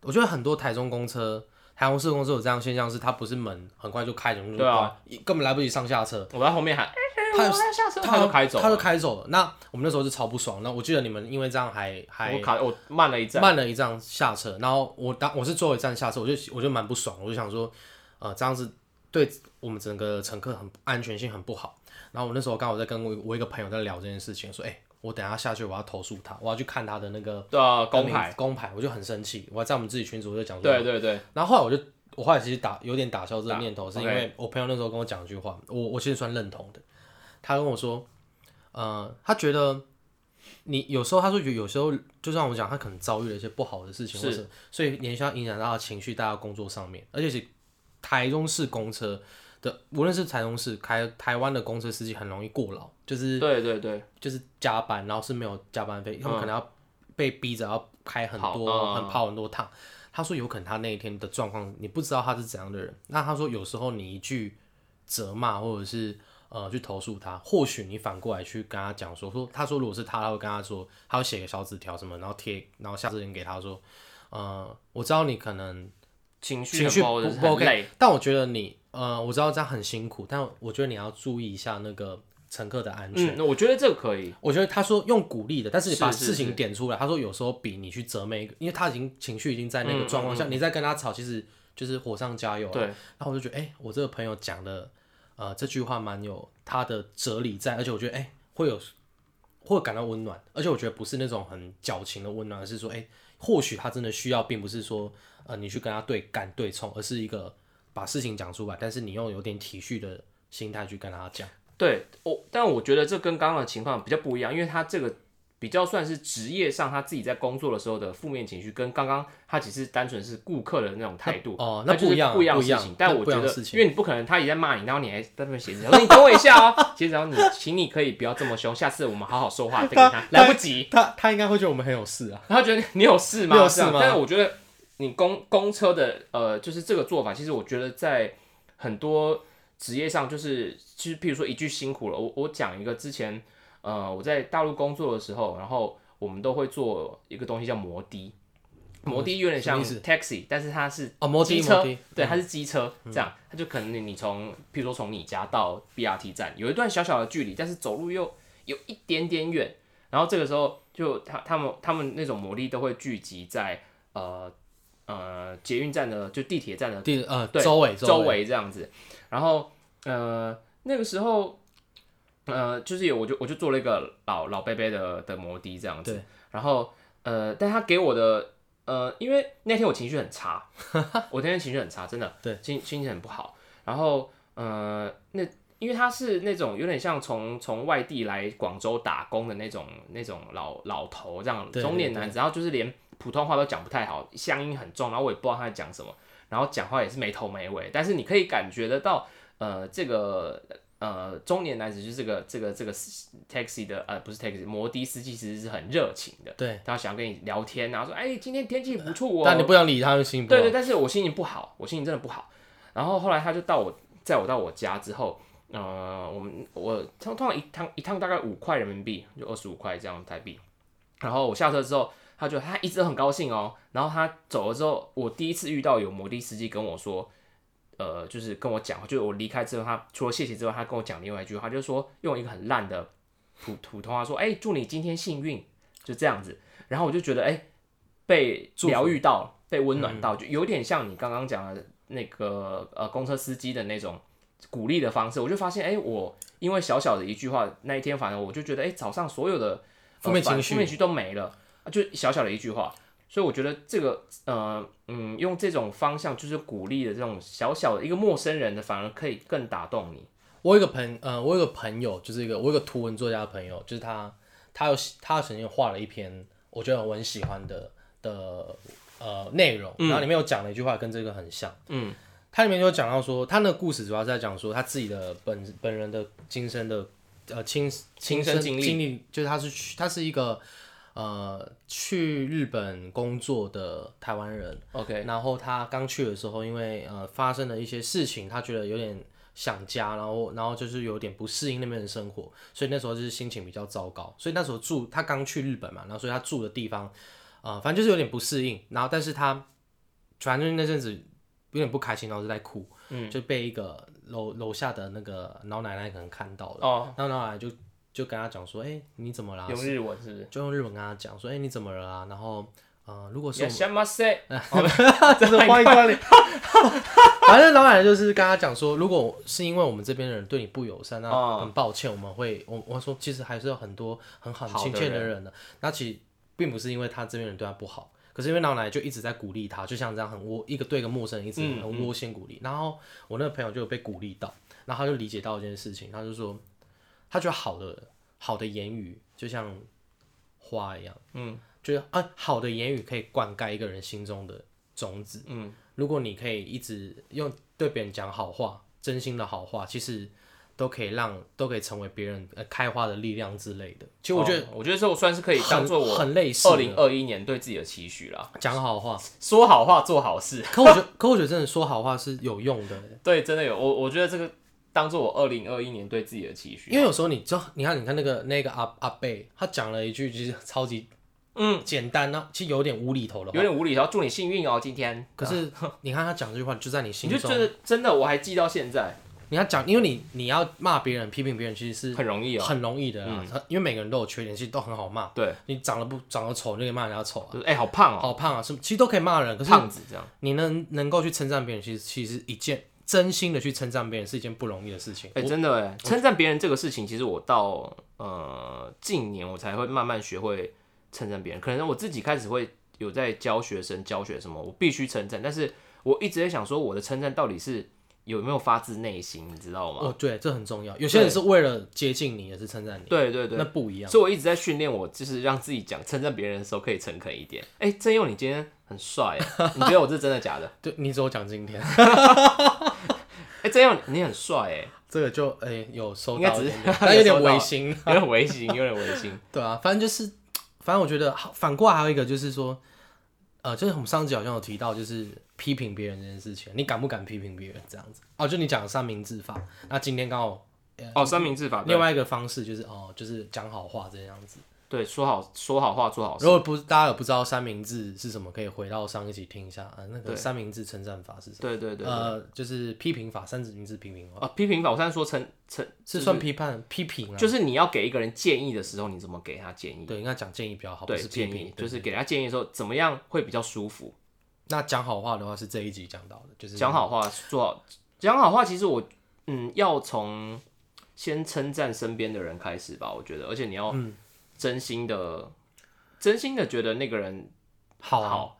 我觉得很多台中公车。台中市公司有这样现象，是它不是门很快就开，就对啊，根本来不及上下车，我在后面喊，他我要下车，他他就开走，他就开走了。那我们那时候是超不爽。那我记得你们因为这样还还我卡我慢了一站，慢了一站下车，然后我当我是最后一站下车，我就我就蛮不爽，我就想说，呃，这样子对我们整个乘客很安全性很不好。然后我那时候刚好在跟我我一个朋友在聊这件事情，说，哎、我等下下去我要投诉他，我要去看他的那个对啊，公牌，公牌，我就很生气，我还在我们自己群组就讲说，对对对，然后后来我就我后来其实打有点打消这个念头，是因为我朋友那时候跟我讲一句话，我我其实算认同的。他跟我说，呃，他觉得你有时候他说有有时候就像我讲，他可能遭遇了一些不好的事情，是或者所以联想影响到他情绪，带到工作上面，而且是台中市公车的，无论是台中市开台湾的公车司机很容易过劳，就是对对对，就是加班，然后是没有加班费，他们可能要被逼着要开很多、嗯。很跑很多趟。他说有可能他那一天的状况你不知道他是怎样的人，那他说有时候你一句责骂或者是呃去投诉他，或许你反过来去跟他讲说说，他说如果是他，他会跟他说，他会写个小纸条什么，然后贴，然后下次人给他说，呃，我知道你可能情绪情绪不不 OK，但我觉得你呃，我知道这样很辛苦，但我觉得你要注意一下那个乘客的安全。嗯，我觉得这个可以，我觉得他说用鼓励的，但是你把事情点出来。他说有时候比你去责备一个，因为他已经情绪已经在那个状况下，你在跟他吵，其实就是火上加油、啊。对，然后我就觉得，哎、我这个朋友讲的，呃，这句话蛮有他的哲理在，而且我觉得，哎、会有会感到温暖，而且我觉得不是那种很矫情的温暖，而是说，哎、或许他真的需要，并不是说，呃，你去跟他对干对冲，而是一个把事情讲出来，但是你用有点体恤的心态去跟他讲。对，我但我觉得这跟刚刚的情况比较不一样，因为他这个比较算是职业上他自己在工作的时候的负面情绪，跟刚刚他只是单纯是顾客的那种态度。哦，那不一样啊，不一样不一样的事情。但我觉得因为你不可能他也在骂你，然后你还在那边写字，我说你等我一下哦。其实只要你，请你可以不要这么凶，下次我们好好说话，再跟他来不及。他他应该会觉得我们很有事啊。他觉得你有事吗？有事吗但是我觉得你公公车的呃，就是这个做法，其实我觉得在很多职业上，就是其实譬如说一句辛苦了，我我讲一个之前呃我在大陆工作的时候，然后我们都会做一个东西叫摩的。摩的有点像什么意思？taxi，但是它是哦，摩的车，对，它是机车，这样，它就可能你你从，譬如说从你家到 BRT 站有一段小小的距离，但是走路又有一点点远，然后这个时候就他他们他们那种摩的都会聚集在呃呃捷运站的就地铁站的地呃对周围周围。围这样子，然后呃那个时候呃就是有我就我就做了一个老老贝贝的的摩的这样子，然后呃但他给我的呃因为那天我情绪很差，我那天情绪很差，真的对。心心情很不好，然后呃那。因为他是那种有点像从从外地来广州打工的那种那种老老头这样中年男子，然后就是连普通话都讲不太好，乡音很重，然后我也不知道他在讲什么，然后讲话也是没头没尾，但是你可以感觉得到，呃，这个呃中年男子就是这个这个这个 taxi 的呃不是 taxi 摩的司机，其实是很热情的，对，他想要跟你聊天，然后说，哎，今天天气不错哦，但你不想理他，就心对对，但是我心情不好，我心情真的不好。然后后来他就到我载我到我家之后，呃，我们我通通常一趟一趟大概五块人民币，就二十五块这样台币。然后我下车之后，他就他一直都很高兴哦。然后他走了之后，我第一次遇到有摩的司机跟我说，呃，就是跟我讲，就是我离开之后，他除了谢谢之外，他跟我讲另外一句话，就是说用一个很烂的普普通话说，哎、祝你今天幸运，就这样子。然后我就觉得，哎、被疗愈到，被温暖到，就有点像你刚刚讲的那个呃公车司机的那种鼓励的方式。我就发现，哎、我因为小小的一句话，那一天反正我就觉得，哎、早上所有的、负面情绪负面情绪都没了，啊就小小的一句话。所以我觉得这个呃嗯，用这种方向就是鼓励的这种小小的一个陌生人的，反而可以更打动你。我有一个朋呃，我有个朋友，就是一个我有个图文作家的朋友，就是他，他有他曾经画了一篇我觉得我很喜欢的的呃内容，然后里面有讲了一句话跟这个很像，嗯，它里面就讲到说，他那个故事主要是在讲说他自己的本本人的今生的呃亲亲身经历经历，就是他是他是一个呃去日本工作的台湾人，OK，然后他刚去的时候，因为呃发生了一些事情，他觉得有点想家，然后然后就是有点不适应那边的生活，所以那时候就是心情比较糟糕。所以那时候住他刚去日本嘛，然后所以他住的地方，呃，反正就是有点不适应。然后但是他反正那阵子有点不开心，然后就在哭，嗯，就被一个楼楼下的那个老奶奶可能看到了，哦，然后老奶奶就就跟他讲说，哎、你怎么啦？用日文是不是？就用日文跟他讲说，哎、你怎么了啊？然后呃，如果是いらっしゃいませ。真的欢迎光临。反正老奶奶就是跟他讲说，如果是因为我们这边的人对你不友善，那哦很抱歉，我们会我我说其实还是有很多很好很亲切的人的。那其实并不是因为他这边人对他不好，可是因为老奶奶就一直在鼓励他，就像这样很窝一个对一个陌生人一直嗯很窝心鼓励。然后我那个朋友就有被鼓励到，然后他就理解到一件事情，他就说 他觉得好的好的言语就像花一样，嗯，觉得啊好的言语可以灌溉一个人心中的种子。嗯，如果你可以一直用对别人讲好话，真心的好话，其实都可以让都可以成为别人呃开花的力量之类的。其实我觉得哦我觉得这我算是可以当做我很类似二零二一年对自己的期许啦。讲好话，说好话，做好事。可我觉得 可我觉得真的说好话是有用的，对，真的有我，我觉得这个当做我二零二一年对自己的期许。因为有时候你就你看你看那个那个阿阿贝，他讲了一句就是超级嗯，简单呢，其实有点无厘头的话。有点无厘头祝你幸运哦，今天。可是 你看他讲这句话，就在你心中，你就觉得真的，我还记到现在，你要讲，因为你你要骂别人、批评别人，其实是很容易哦。很容易的嗯。因为每个人都有缺点，其实都很好骂。对，你长得不长得丑，你就可以骂人家丑啊。就是哎，好胖哦，好胖啊，是其实都可以骂人。可是胖子这样，你能能够去称赞别人，其实其实一件真心的去称赞别人是一件不容易的事情。哎，真的哎，称赞别人这个事情，其实我到呃近年我才会慢慢学会称赞别人。可能我自己开始会有在教学生教学什么，我必须称赞。但是我一直在想说，我的称赞到底是有没有发自内心，你知道吗？哦，对，这很重要。有些人是为了接近你，也是称赞你。对对对，那不一样。所以我一直在训练我，就是让自己讲称赞别人的时候可以诚恳一点。哎，郑佑，你今天很帅，你觉得我是真的假的？对你只有讲今天。哎，这样，你很帅哎。这个就哎有收到，但 有点违心，有点违心，有点违心。对啊，反正就是，反正我觉得反过来还有一个就是说，呃，就是我们上集好像有提到，就是批评别人这件事情，你敢不敢批评别人这样子？哦，就你讲三明治法，那今天刚好哦三明治法，另外一个方式就是哦，就是讲好话这样子。对，说好说好话，做好事。如果不大家有不知道三明治是什么，可以回到上一集听一下啊。那个三明治称赞法是什么？对对对，呃，就是批评法，三明治批评法。啊，批评法，我刚才说称称是算批判批评啊，就是你要给一个人建议的时候，你怎么给他建议？对，应该讲建议比较好，对，是建议，就是给他建议的时候，怎么样会比较舒服？那讲好话的话是这一集讲到的，就是讲好话，做好讲好话，其实我嗯，要从先称赞身边的人开始吧，我觉得，而且你要真心的。真心的觉得那个人好，好，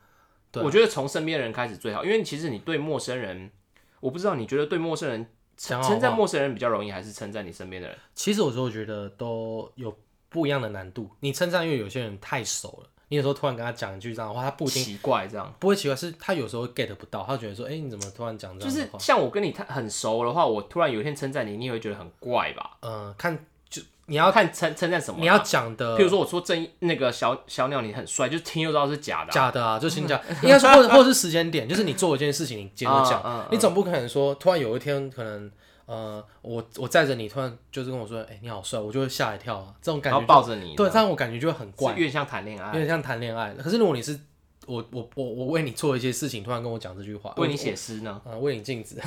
我觉得从身边人开始最好，因为其实你对陌生人，我不知道你觉得对陌生人称赞陌生人比较容易，还是称赞你身边的人？其实有时候觉得都有不一样的难度。你称赞，因为有些人太熟了，你有时候突然跟他讲一句这样的话，他不奇怪，这样不会奇怪，是他有时候 get 不到，他觉得说，哎，你怎么突然讲这样？就是像我跟你太很熟的话，我突然有一天称赞你，你也会觉得很怪吧？嗯，看。你要看称称赞什么？你要讲的，譬如说我说正那个小小鸟你很帅，就听就知道是假的。假的啊，就先讲。应该说或者或者是时间点，就是你做一件事情，你接着讲。你总不可能说突然有一天可能呃，我我载着你，突然就是跟我说，哎，你好帅，我就会吓一跳啊。这种感觉抱着你，对，这样我感觉就会很怪，有点像谈恋爱，有点像谈恋爱。可是如果你是我我我我为你做一些事情，突然跟我讲这句话，为你写诗呢？啊，为你镜子，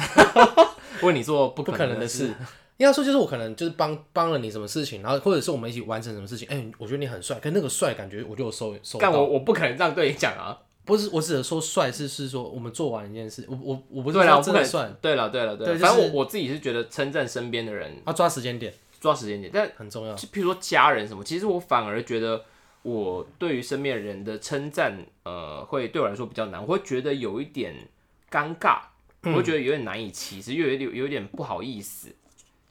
为你做不可能的事。应该说就是我可能就是帮帮了你什么事情，然后或者是我们一起完成什么事情，哎，我觉得你很帅，跟那个帅感觉我就有收收但我我不可能这样对你讲啊，不是，我只是说帅是是说我们做完一件事，我我我不是说真的帅。对了对了对，反正我我自己是觉得称赞身边的人啊抓时间点，抓时间点，但很重要。就譬如说家人什么，其实我反而觉得我对于身边人的称赞，呃，会对我来说比较难，我会觉得有一点尴尬，我会觉得有点难以启齿，又有点有点不好意思。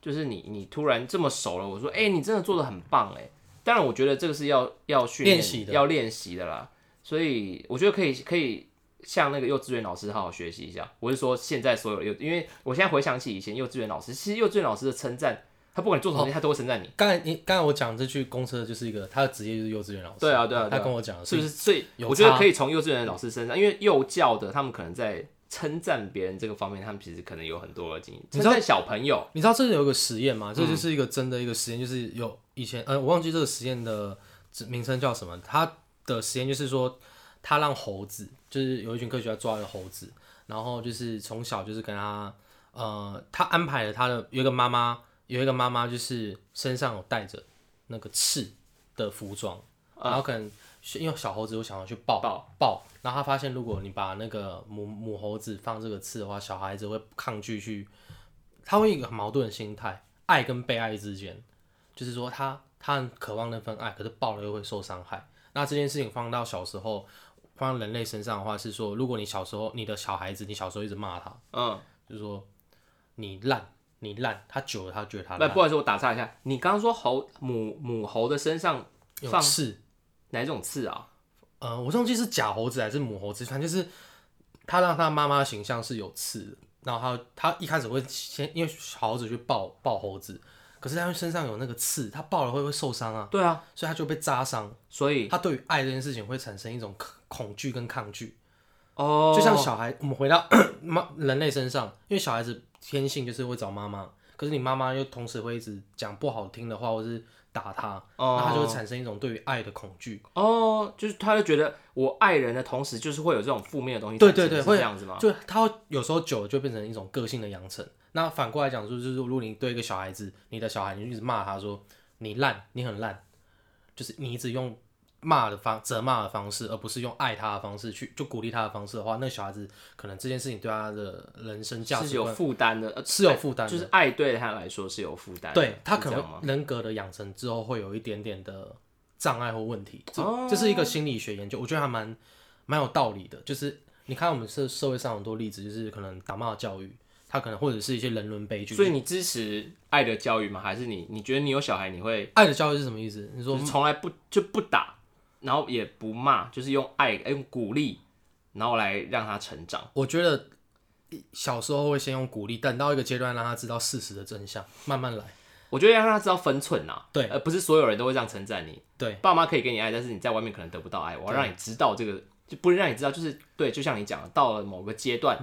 就是你，你突然这么熟了，我说，哎，你真的做的很棒，哎。当然，我觉得这个是要要训练的，要练习的啦。所以我觉得可以可以向那个幼稚园老师好好学习一下。我是说，现在所有幼，因为我现在回想起以前幼稚园老师，其实幼稚园老师的称赞，他不管做什么，他都会称赞你。刚才你刚才我讲这句公车就是一个他的职业就是幼稚园老师。对啊，对啊，他跟我讲，是不是？所以我觉得可以从幼稚园老师身上，因为幼教的他们可能在。称赞别人这个方面，他们其实可能有很多的经验。你知道小朋友，你知道这里有一个实验吗？这就是一个真的一个实验，就是有以前，呃，我忘记这个实验的名称叫什么。他的实验就是说，他让猴子，就是有一群科学家抓了猴子，然后就是从小就是跟他，呃，他安排了他的有一个妈妈，有一个妈妈就是身上有带着那个刺的服装，然后可能。因为小猴子，我想要去抱抱，然后他发现，如果你把那个母母猴子放这个刺的话，小孩子会抗拒去，他会一个很矛盾的心态，爱跟被爱之间，就是说他他很渴望那份爱，可是抱了又会受伤害。那这件事情放到小时候，放到人类身上的话，是说，如果你小时候你的小孩子，你小时候一直骂他，嗯，就是说你烂，你烂，他久了他觉得他烂。不好意思，我打岔一下，你刚刚说猴母母猴的身上有刺。哪种刺啊？呃，我忘记是假猴子还是母猴子，反正就是他让他妈妈的形象是有刺的，然后他他一开始会先因为小猴子去抱抱猴子，可是他身上有那个刺，他抱了会不会受伤啊？对啊，所以他就被扎伤，所以他对于爱这件事情会产生一种恐惧跟抗拒。哦，就像小孩，我们回到 妈人类身上，因为小孩子天性就是会找妈妈，可是你妈妈又同时会一直讲不好听的话，或是打他，哦那他就会产生一种对于爱的恐惧。哦，就是他就觉得我爱人的同时，就是会有这种负面的东西对，对对会这样子吗？就他会有时候久了就变成一种个性的养成。那反过来讲说，就是如果你对一个小孩子，你的小孩你就一直骂他说你烂，你很烂，就是你一直用骂的方责骂的方式，而不是用爱他的方式去就鼓励他的方式的话，那小孩子可能这件事情对他的人生价是有负担的，呃是有负担的。就是爱对他来说是有负担的，对他可能人格的养成之后会有一点点的障碍或问题，这、哦这是一个心理学研究，我觉得还蛮蛮有道理的。就是你看我们社社会上很多例子，就是可能打骂教育，他可能或者是一些人伦悲剧。所以你支持爱的教育吗？还是你你觉得你有小孩你会爱的教育是什么意思？你说就是从来不就不打，然后也不骂，就是用爱用鼓励，然后来让他成长。我觉得小时候会先用鼓励，等到一个阶段让他知道事实的真相，慢慢来。我觉得要让他知道分寸呐，对而不是所有人都会这样称赞你。对，爸妈可以给你爱，但是你在外面可能得不到爱。我要让你知道这个，就不能让你知道，就是对，就像你讲的，到了某个阶段，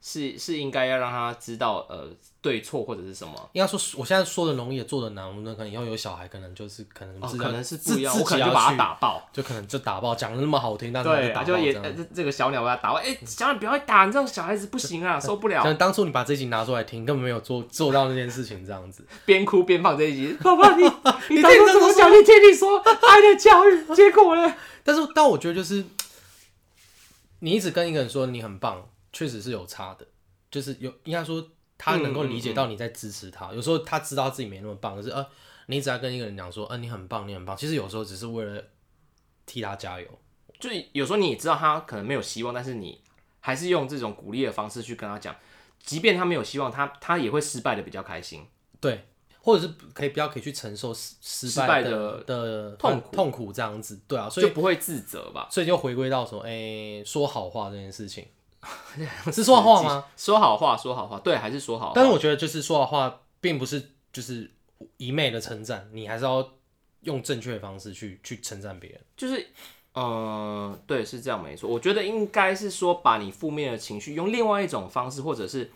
是是应该要让他知道呃对错或者是什么。应该说我现在说的容易，也做的难。我们可能以后有小孩，可能就是可能哦，是可能是自不一我可能就把他打爆。就可能就打爆，讲的那么好听，但是就对，就也这呃这这个小鸟把他打爆，哎、小鸟不要打，你这种小孩子不行啊，受不了可。能当初你把这集拿出来听，根本没有做做到那件事情，这样子。边哭边放这一集，爸爸你 你当初怎么想？你听你说爱的教育，结果呢？但是，但我觉得就是你一直跟一个人说你很棒，确实是有差的。就是有应该说他能够理解到你在支持他，有时候他知道自己没那么棒，可是呃，你只要跟一个人讲说，呃，你很棒，你很棒。其实有时候只是为了替他加油。就是有时候你也知道他可能没有希望，但是你还是用这种鼓励的方式去跟他讲，即便他没有希望，他他也会失败的比较开心。对，或者是可以比较可以去承受失失败的的痛苦痛苦这样子。对啊，所以就不会自责吧？所以就回归到说，哎、说好话这件事情，是说好话吗？说好话，说好话，对，还是说好话？但是我觉得就是说好话，并不是就是一昧的称赞，你还是要用正确的方式去去称赞别人。就是，呃，对，是这样没错。我觉得应该是说，把你负面的情绪用另外一种方式，或者是，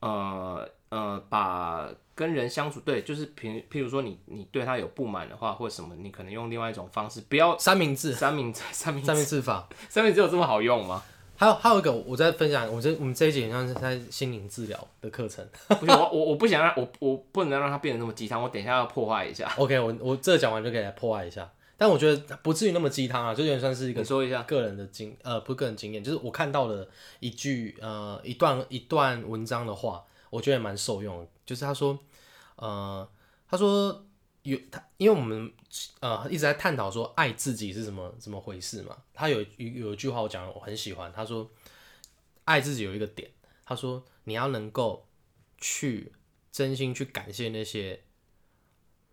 呃呃，把跟人相处，对，就是譬譬如说你你对他有不满的话，或者什么，你可能用另外一种方式，不要三明治，三明治，三明三明治法。三明治有这么好用吗？还有还有一个，我在分享，我这我们这一节好像是在心灵治疗的课程。不行，我我我不想让我我不能让它变得那么鸡汤，我等一下要破坏一下。OK，我我这讲完就可以来破坏一下，但我觉得不至于那么鸡汤啊，就有点算是一个你说一下，个人的经呃，不是个人经验，就是我看到的一句呃一段一段文章的话，我觉得蛮受用的。就是他说，呃，他说有他，因为我们呃一直在探讨说爱自己是怎么怎么回事嘛。他有有有一句话我讲的我很喜欢，他说爱自己有一个点，他说你要能够去真心去感谢那些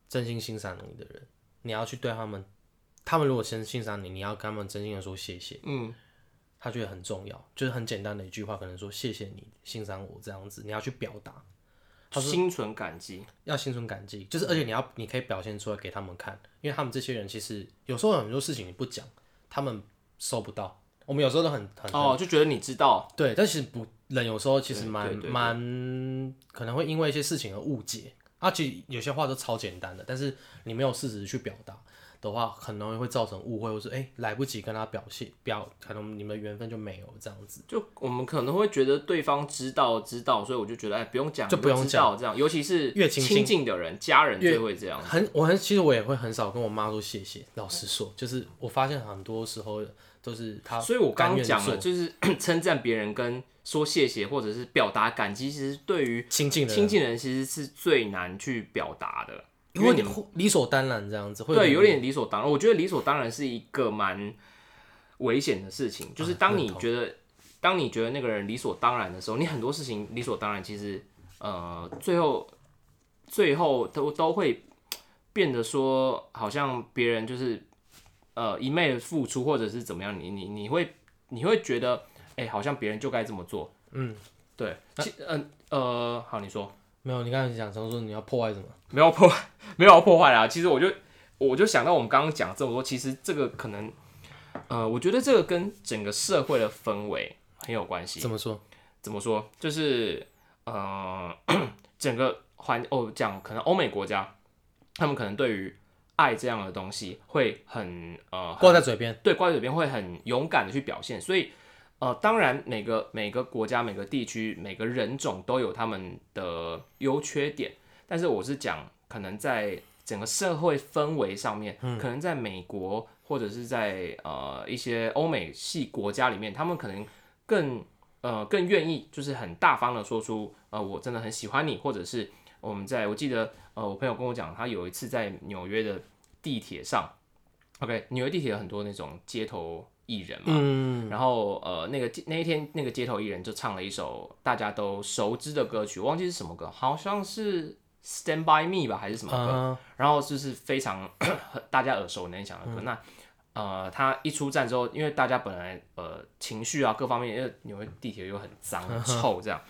真心欣赏你的人，你要去对他们他们如果先欣赏你，你要跟他们真心的说谢谢，嗯，他觉得很重要，就是很简单的一句话，可能说谢谢你欣赏我这样子，你要去表达，心存感激。要心存感激，就是而且你要你可以表现出来给他们看，因为他们这些人其实有时候很多事情你不讲，他们收不到。我们有时候都很很哦，就觉得你知道，对，但其实不人有时候其实蛮蛮可能会因为一些事情而误解，啊，其实有些话都超简单的，但是你没有事实去表达的话，很容易会造成误会，或是哎、来不及跟他表现表，可能你们的缘分就没有这样子。就我们可能会觉得对方知道知道，所以我就觉得哎不用讲，就不用讲。这样，尤其是越亲近的人，家人就会这样。很我很其实我也会很少跟我妈说谢谢，老实说，就是我发现很多时候都是她，所以我刚刚讲了，就是 称赞别人跟说谢谢，或者是表达感激，其实对于亲近亲近人其实是最难去表达的，因因为你理所当然这样子，会对有点理所当然。我觉得理所当然是一个蛮危险的事情，就是当你觉得当你觉得那个人理所当然的时候，你很多事情理所当然，其实呃最后最后都都会变得说，好像别人就是呃一昧的付出，或者是怎么样，你你你会你会觉得，哎、好像别人就该这么做。嗯，对，其嗯呃好，你说没有。你刚才讲常说你要破坏什么？没有破坏，没有要破坏啦。其实我就我就想到我们刚刚讲这么多，其实这个可能呃，我觉得这个跟整个社会的氛围很有关系。怎么说？怎么说？就是呃，整个环哦讲可能欧美国家，他们可能对于爱这样的东西会很呃挂在嘴边，对挂在嘴边会很勇敢的去表现，所以呃当然每个每个国家每个地区每个人种都有他们的优缺点，但是我是讲可能在整个社会氛围上面，可能在美国或者是在呃一些欧美系国家里面，他们可能更呃更愿意就是很大方的说出呃我真的很喜欢你，或者是我们在我记得呃我朋友跟我讲，他有一次在纽约的地铁上，OK 纽约地铁有很多那种街头艺人嘛，嗯，然后呃那个那一天那个街头艺人就唱了一首大家都熟知的歌曲，忘记是什么歌，好像是 Stand by Me 吧还是什么歌，啊，然后就是非常大家耳熟能详的歌。那呃，他一出站之后，因为大家本来呃情绪啊各方面，因为纽约地铁又很脏很臭这样，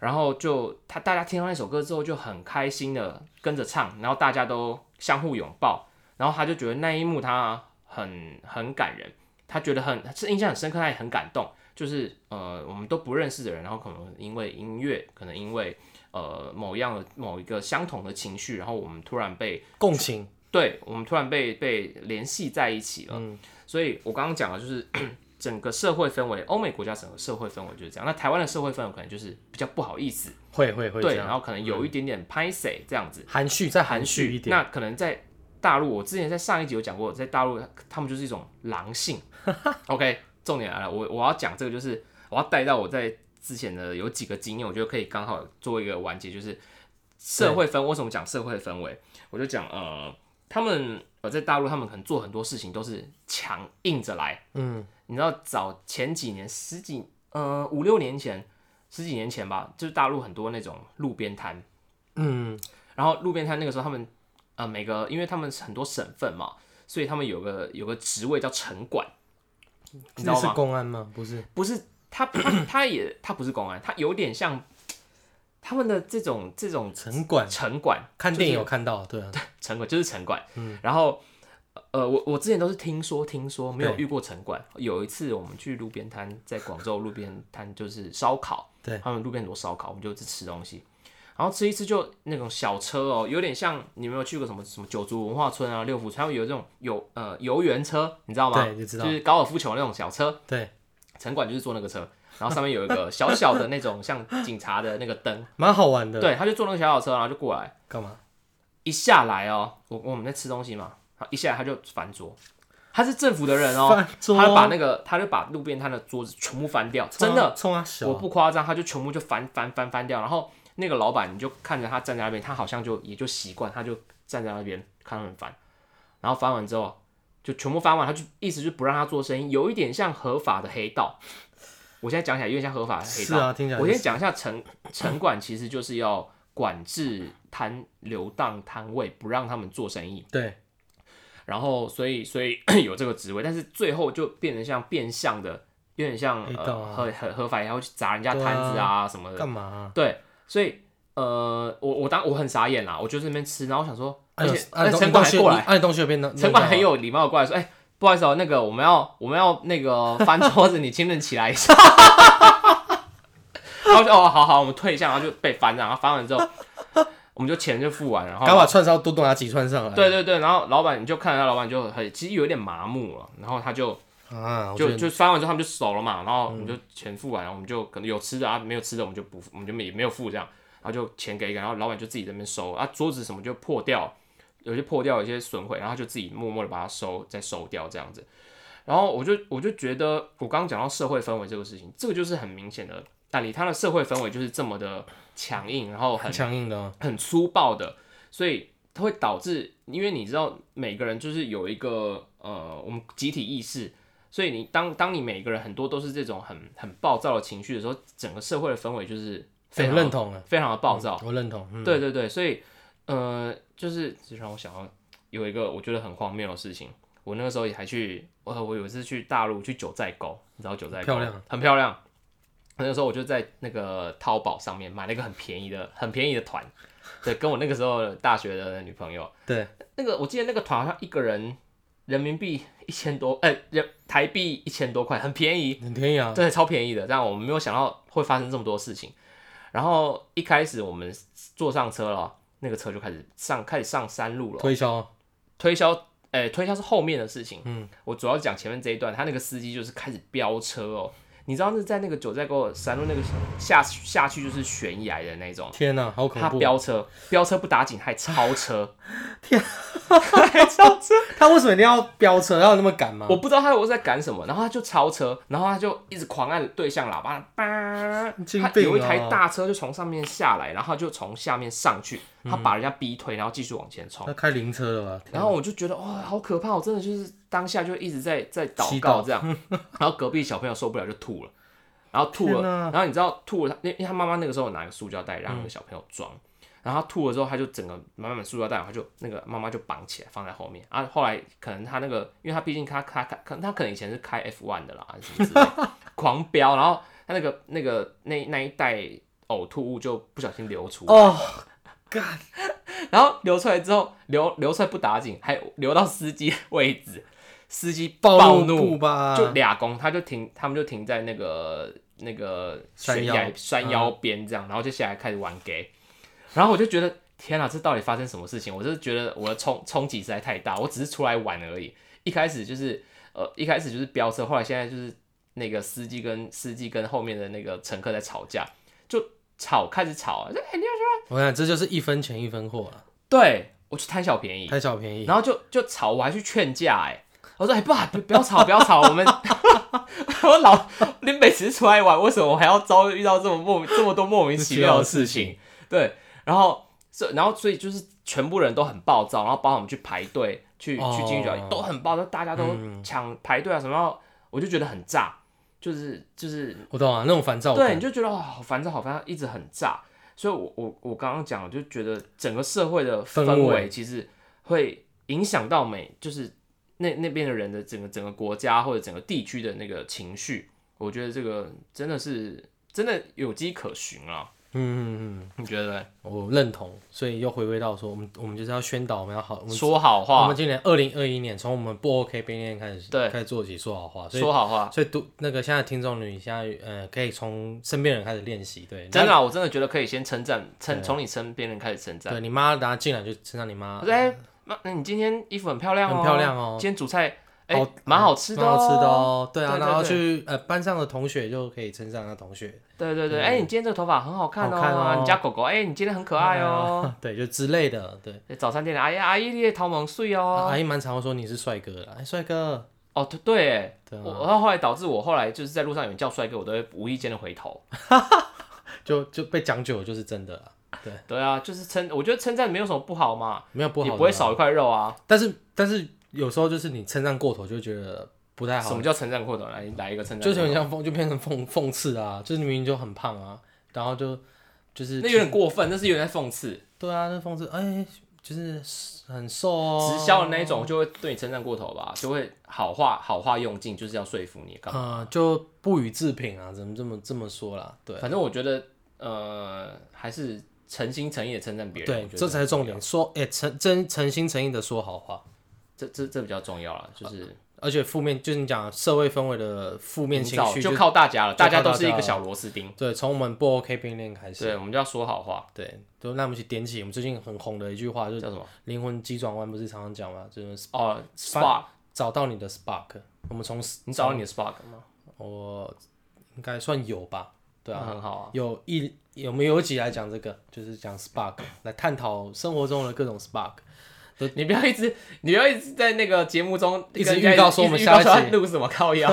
然后就他大家听到那首歌之后就很开心的跟着唱，然后大家都相互拥抱，然后他就觉得那一幕他很很感人，他觉得很是印象很深刻，他也很感动。就是呃我们都不认识的人，然后可能因为音乐，可能因为呃某样的某一个相同的情绪，然后我们突然被共情，对我们突然被被联系在一起了。嗯所以我刚刚讲的就是 整个社会氛围，欧美国家整个社会氛围就是这样。那台湾的社会氛围可能就是比较不好意思，会会会对，然后可能有一点点拍 a 这样子，含蓄再含含蓄一点，那可能在大陆，我之前在上一集有讲过，在大陆他们就是一种狼性。OK，重点来了，我我要讲这个就是我要带到我在之前的有几个经验，我觉得可以刚好做一个完结，就是社会氛。为什么讲社会氛围？我就讲呃，他们呃在大陆，他们可能做很多事情都是强硬着来。嗯，你知道早前几年十几呃五六年前十几年前吧，就是大陆很多那种路边摊。嗯，然后路边摊那个时候，他们呃每个，因为他们很多省份嘛，所以他们有个有个职位叫城管，你知道是吗？公安吗？不是，不是他他他也他不是公安，他有点像他们的这种这种城管，城管，看电影有看到，对啊，城管就是城管，嗯然后。呃，我我之前都是听说听说，没有对遇过城管。有一次我们去路边摊，在广州路边摊就是烧烤，对他们路边很多烧烤，我们就去吃东西，然后吃一吃就那种小车哦，有点像你有没有去过什么什么九族文化村啊、六福村，有这种有呃游园车，你知道吗？对，就知道就，是高尔夫球那种小车，对，城管就是坐那个车，然后上面有一个小小的那种像警察的那个灯，蛮好玩的。，对，他就坐那个小小车，然后就过来，干嘛？一下来哦，我我们在吃东西嘛，好一下来他就翻桌，他是政府的人哦，他就把那个他就把路边摊的桌子全部翻掉，真的，冲啊，我不夸张，他就全部就翻翻翻翻掉，然后那个老板你就看着他站在那边，他好像就也就习惯，他就站在那边看他们翻，然后翻完之后就全部翻完，他就意思就不让他做生意，有一点像合法的黑道。我现在讲起来有点像合法的黑道。是啊，听起来我先讲一下城城管，其实就是要管制摊流荡摊位，不让他们做生意。对，然后所以所以 有这个职位，但是最后就变成像变相的，有点像呃合合合法，然后去砸人家摊子啊什么的。干嘛啊？对，所以呃，我我当我很傻眼啦，我就在那边吃，然后我想说，而且城管还过来，按东西有变弄，城管很有礼貌的过来说，哎、不好意思哦，那个我们要我们要那个翻桌子，你亲人起来一下。然后就哦，好好，我们退一下，然后就被翻了，然后翻完之后，我们就钱就付完，然后刚把串烧都多拿几串上来。对对对，然后老板你就看到老板就很其实有点麻木了，然后他就啊，就就翻完之后他们就走了嘛，然后我们就钱付完，然后我们就可能有吃的啊，没有吃的我们就不我们就没没有付这样，然后就钱给一个，然后老板就自己在那边收啊，桌子什么就破掉，有些破掉，有些损毁，然后他就自己默默的把它收再收掉这样子，然后我就我就觉得我刚刚讲到社会氛围这个事情，这个就是很明显的案例，它的社会氛围就是这么的强硬，然后很很强硬的。哦，很粗暴的，所以它会导致，因为你知道每个人就是有一个呃，我们集体意识，所以你当当你每个人很多都是这种很很暴躁的情绪的时候，整个社会的氛围就是非很常认同了，非常的暴躁。我认同。嗯，对对对，所以呃，就是就让我想到有一个我觉得很荒谬的事情，我那个时候也还去，我我有一次去大陆去九寨沟，你知道九寨沟漂亮，很漂亮。那个时候我就在那个淘宝上面买了一个很便宜的、很便宜的团，对，跟我那个时候大学的女朋友，对，那个我记得那个团好像一个人人民币一千多，哎、人台币一千多块，很便宜，很便宜啊。对，超便宜的。这样我们没有想到会发生这么多事情。然后一开始我们坐上车了，那个车就开始上开始上山路了，推销，推销。哎、推销是后面的事情。嗯，我主要讲前面这一段，他那个司机就是开始飙车哦。你知道是在那个九寨沟山路那个下下去就是悬崖的那种，天哪、好恐他怖！飙车，飙车不打紧还超车，天，还超车。他为什么一定要飙车？要那么赶吗？我不知道他我在赶什么，然后他就超车，然后他就一直狂按对向喇叭，叭，他有一台哦大车就从上面下来，然后就从下面上去，他把人家逼退，然后继续往前冲。他开灵车了吧？然后我就觉得哇，好可怕！我真的就是当下就一直在在祷告这样，然后隔壁小朋友受不了就吐了，然后吐了，然后你知道吐了，因为因为他妈妈那个时候拿个塑胶袋让那个小朋友装，然后他吐了之后，他就整个满满塑料袋，他就那个妈妈就绑起来放在后面，啊，后来可能他那个，因为他毕竟他他他可能他可能以前是开 F one 的啦，是什么之类的 狂飙，然后他那个那个那那一袋呕吐物就不小心流出来。哦，然后流出来之后，流流出来不打紧，还流到司机位置，司机暴暴怒，吧？就俩公，他就停，他们就停在那个那个悬崖山腰山腰边这样，然后就下来开始玩 gay，然后我就觉得天啊，这到底发生什么事情？我就是觉得我的冲冲击实在太大，我只是出来玩而已，一开始就是呃一开始就是飙车，后来现在就是那个司机跟司机跟后面的那个乘客在吵架，就吵开始吵啊，就哎你要我想这就是一分钱一分货啊，对我去贪小便宜，贪小便宜。然后就就吵，我还去劝架哎、我说哎不不不要吵不要吵，我们 我老你每次出来玩，为什么我还要遭遇到这么莫这么多莫名其妙的事情？对，然后这然后所以就是全部人都很暴躁，然后包括我们去排队去哦去金鱼角都很暴躁，大家都抢排队啊什么，然后我就觉得很炸，就是就是我懂啊，那种烦躁对，你。就觉得哇好烦躁好烦躁，一直很炸。所以我我我刚刚讲，我就觉得整个社会的氛氛围围其实会影响到每就是那那边的人的整个整个国家或者整个地区的那个情绪。我觉得这个真的是真的有迹可循啊，嗯嗯嗯，你觉得呢？我认同。所以又回归到说，我们我们就是要宣导，我们要好，我们说好话我话们，今年二零二一年从我们不 OK 边念开始，对开始做起说好话。所以说好话，所以读那个现在听众女，现在呃可以从身边人开始练习。对，真的啊、我真的觉得可以先称赞，称从你身边人开始称赞。对你妈等下进来就称赞你妈我，说哎，妈，那你今天衣服很漂亮哦，很漂亮哦今天煮菜哎好蛮好吃的蛮哦，好吃的哦。对啊，对对然后去呃班上的同学就可以称赞他同学，对对对，哎、你今天这个头发很好看哦，好看哦你家狗狗，哎、你今天很可爱哦。对，就之类的。对，哎早餐店的阿姨，阿姨你的头毛碎哦。阿姨蛮常说你是帅哥的，哎，帅哥，哦，对对，哎对啊我然后后来导致我后来就是在路上有人叫帅哥，我都会无意间的回头。就就被讲久了就是真的了，对啊，就是称，我觉得称赞没有什么不好嘛，没有不好也不会少一块肉啊。但是但是有时候就是你称赞过头，就觉得不太好什么，叫称赞过头？来来一个称赞，就是很像讽，就变成讽讽刺啊，就是你明明就很胖啊，然后就就是那有点过分，那是有点在讽刺。对啊，那讽刺，哎，就是很瘦哦，直销的那一种就会对你称赞过头吧，就会好话好话用尽，就是要说服你干嘛？呃，就不予置评啊，怎么这么这么说啦？对反正我觉得，呃，还是诚心诚意的称赞别人，这才是重点，说哎诚真诚心诚意的说好话，这这这比较重要了，就是而且负面就是你讲社会氛围的负面情绪就靠大家了，大家都是一个小螺丝钉，对，从我们不 OK 并练开始，对，我们就要说好话，对，都那我们一起点起我们最近很红的一句话，就是叫什么？灵魂急转弯，不是常常讲吗？就是哦，spark，找到你的 spark。我们从你找到你的 spark 吗？我应该算有吧，对啊，很好啊。有一有没有有一集来讲这个，就是讲 spark，来探讨生活中的各种 spark。你不要一直，你不要一直在那个节目中一直预告说我们下一集说要录什么靠腰，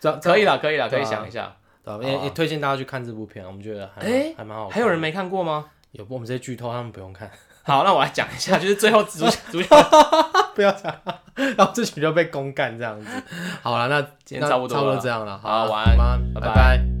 这可以了，可以了，可以想一下。对吧？也也推荐大家去看这部片，我们觉得还蛮哎还蛮好看。还有人没看过吗？有我们这些剧透，他们不用看，好，那我来讲一下，就是最后主 主角 不要讲，然后这群就被公干这样子。好了，那今天那差不多了差不多这样了。好好，晚安晚安，拜拜拜拜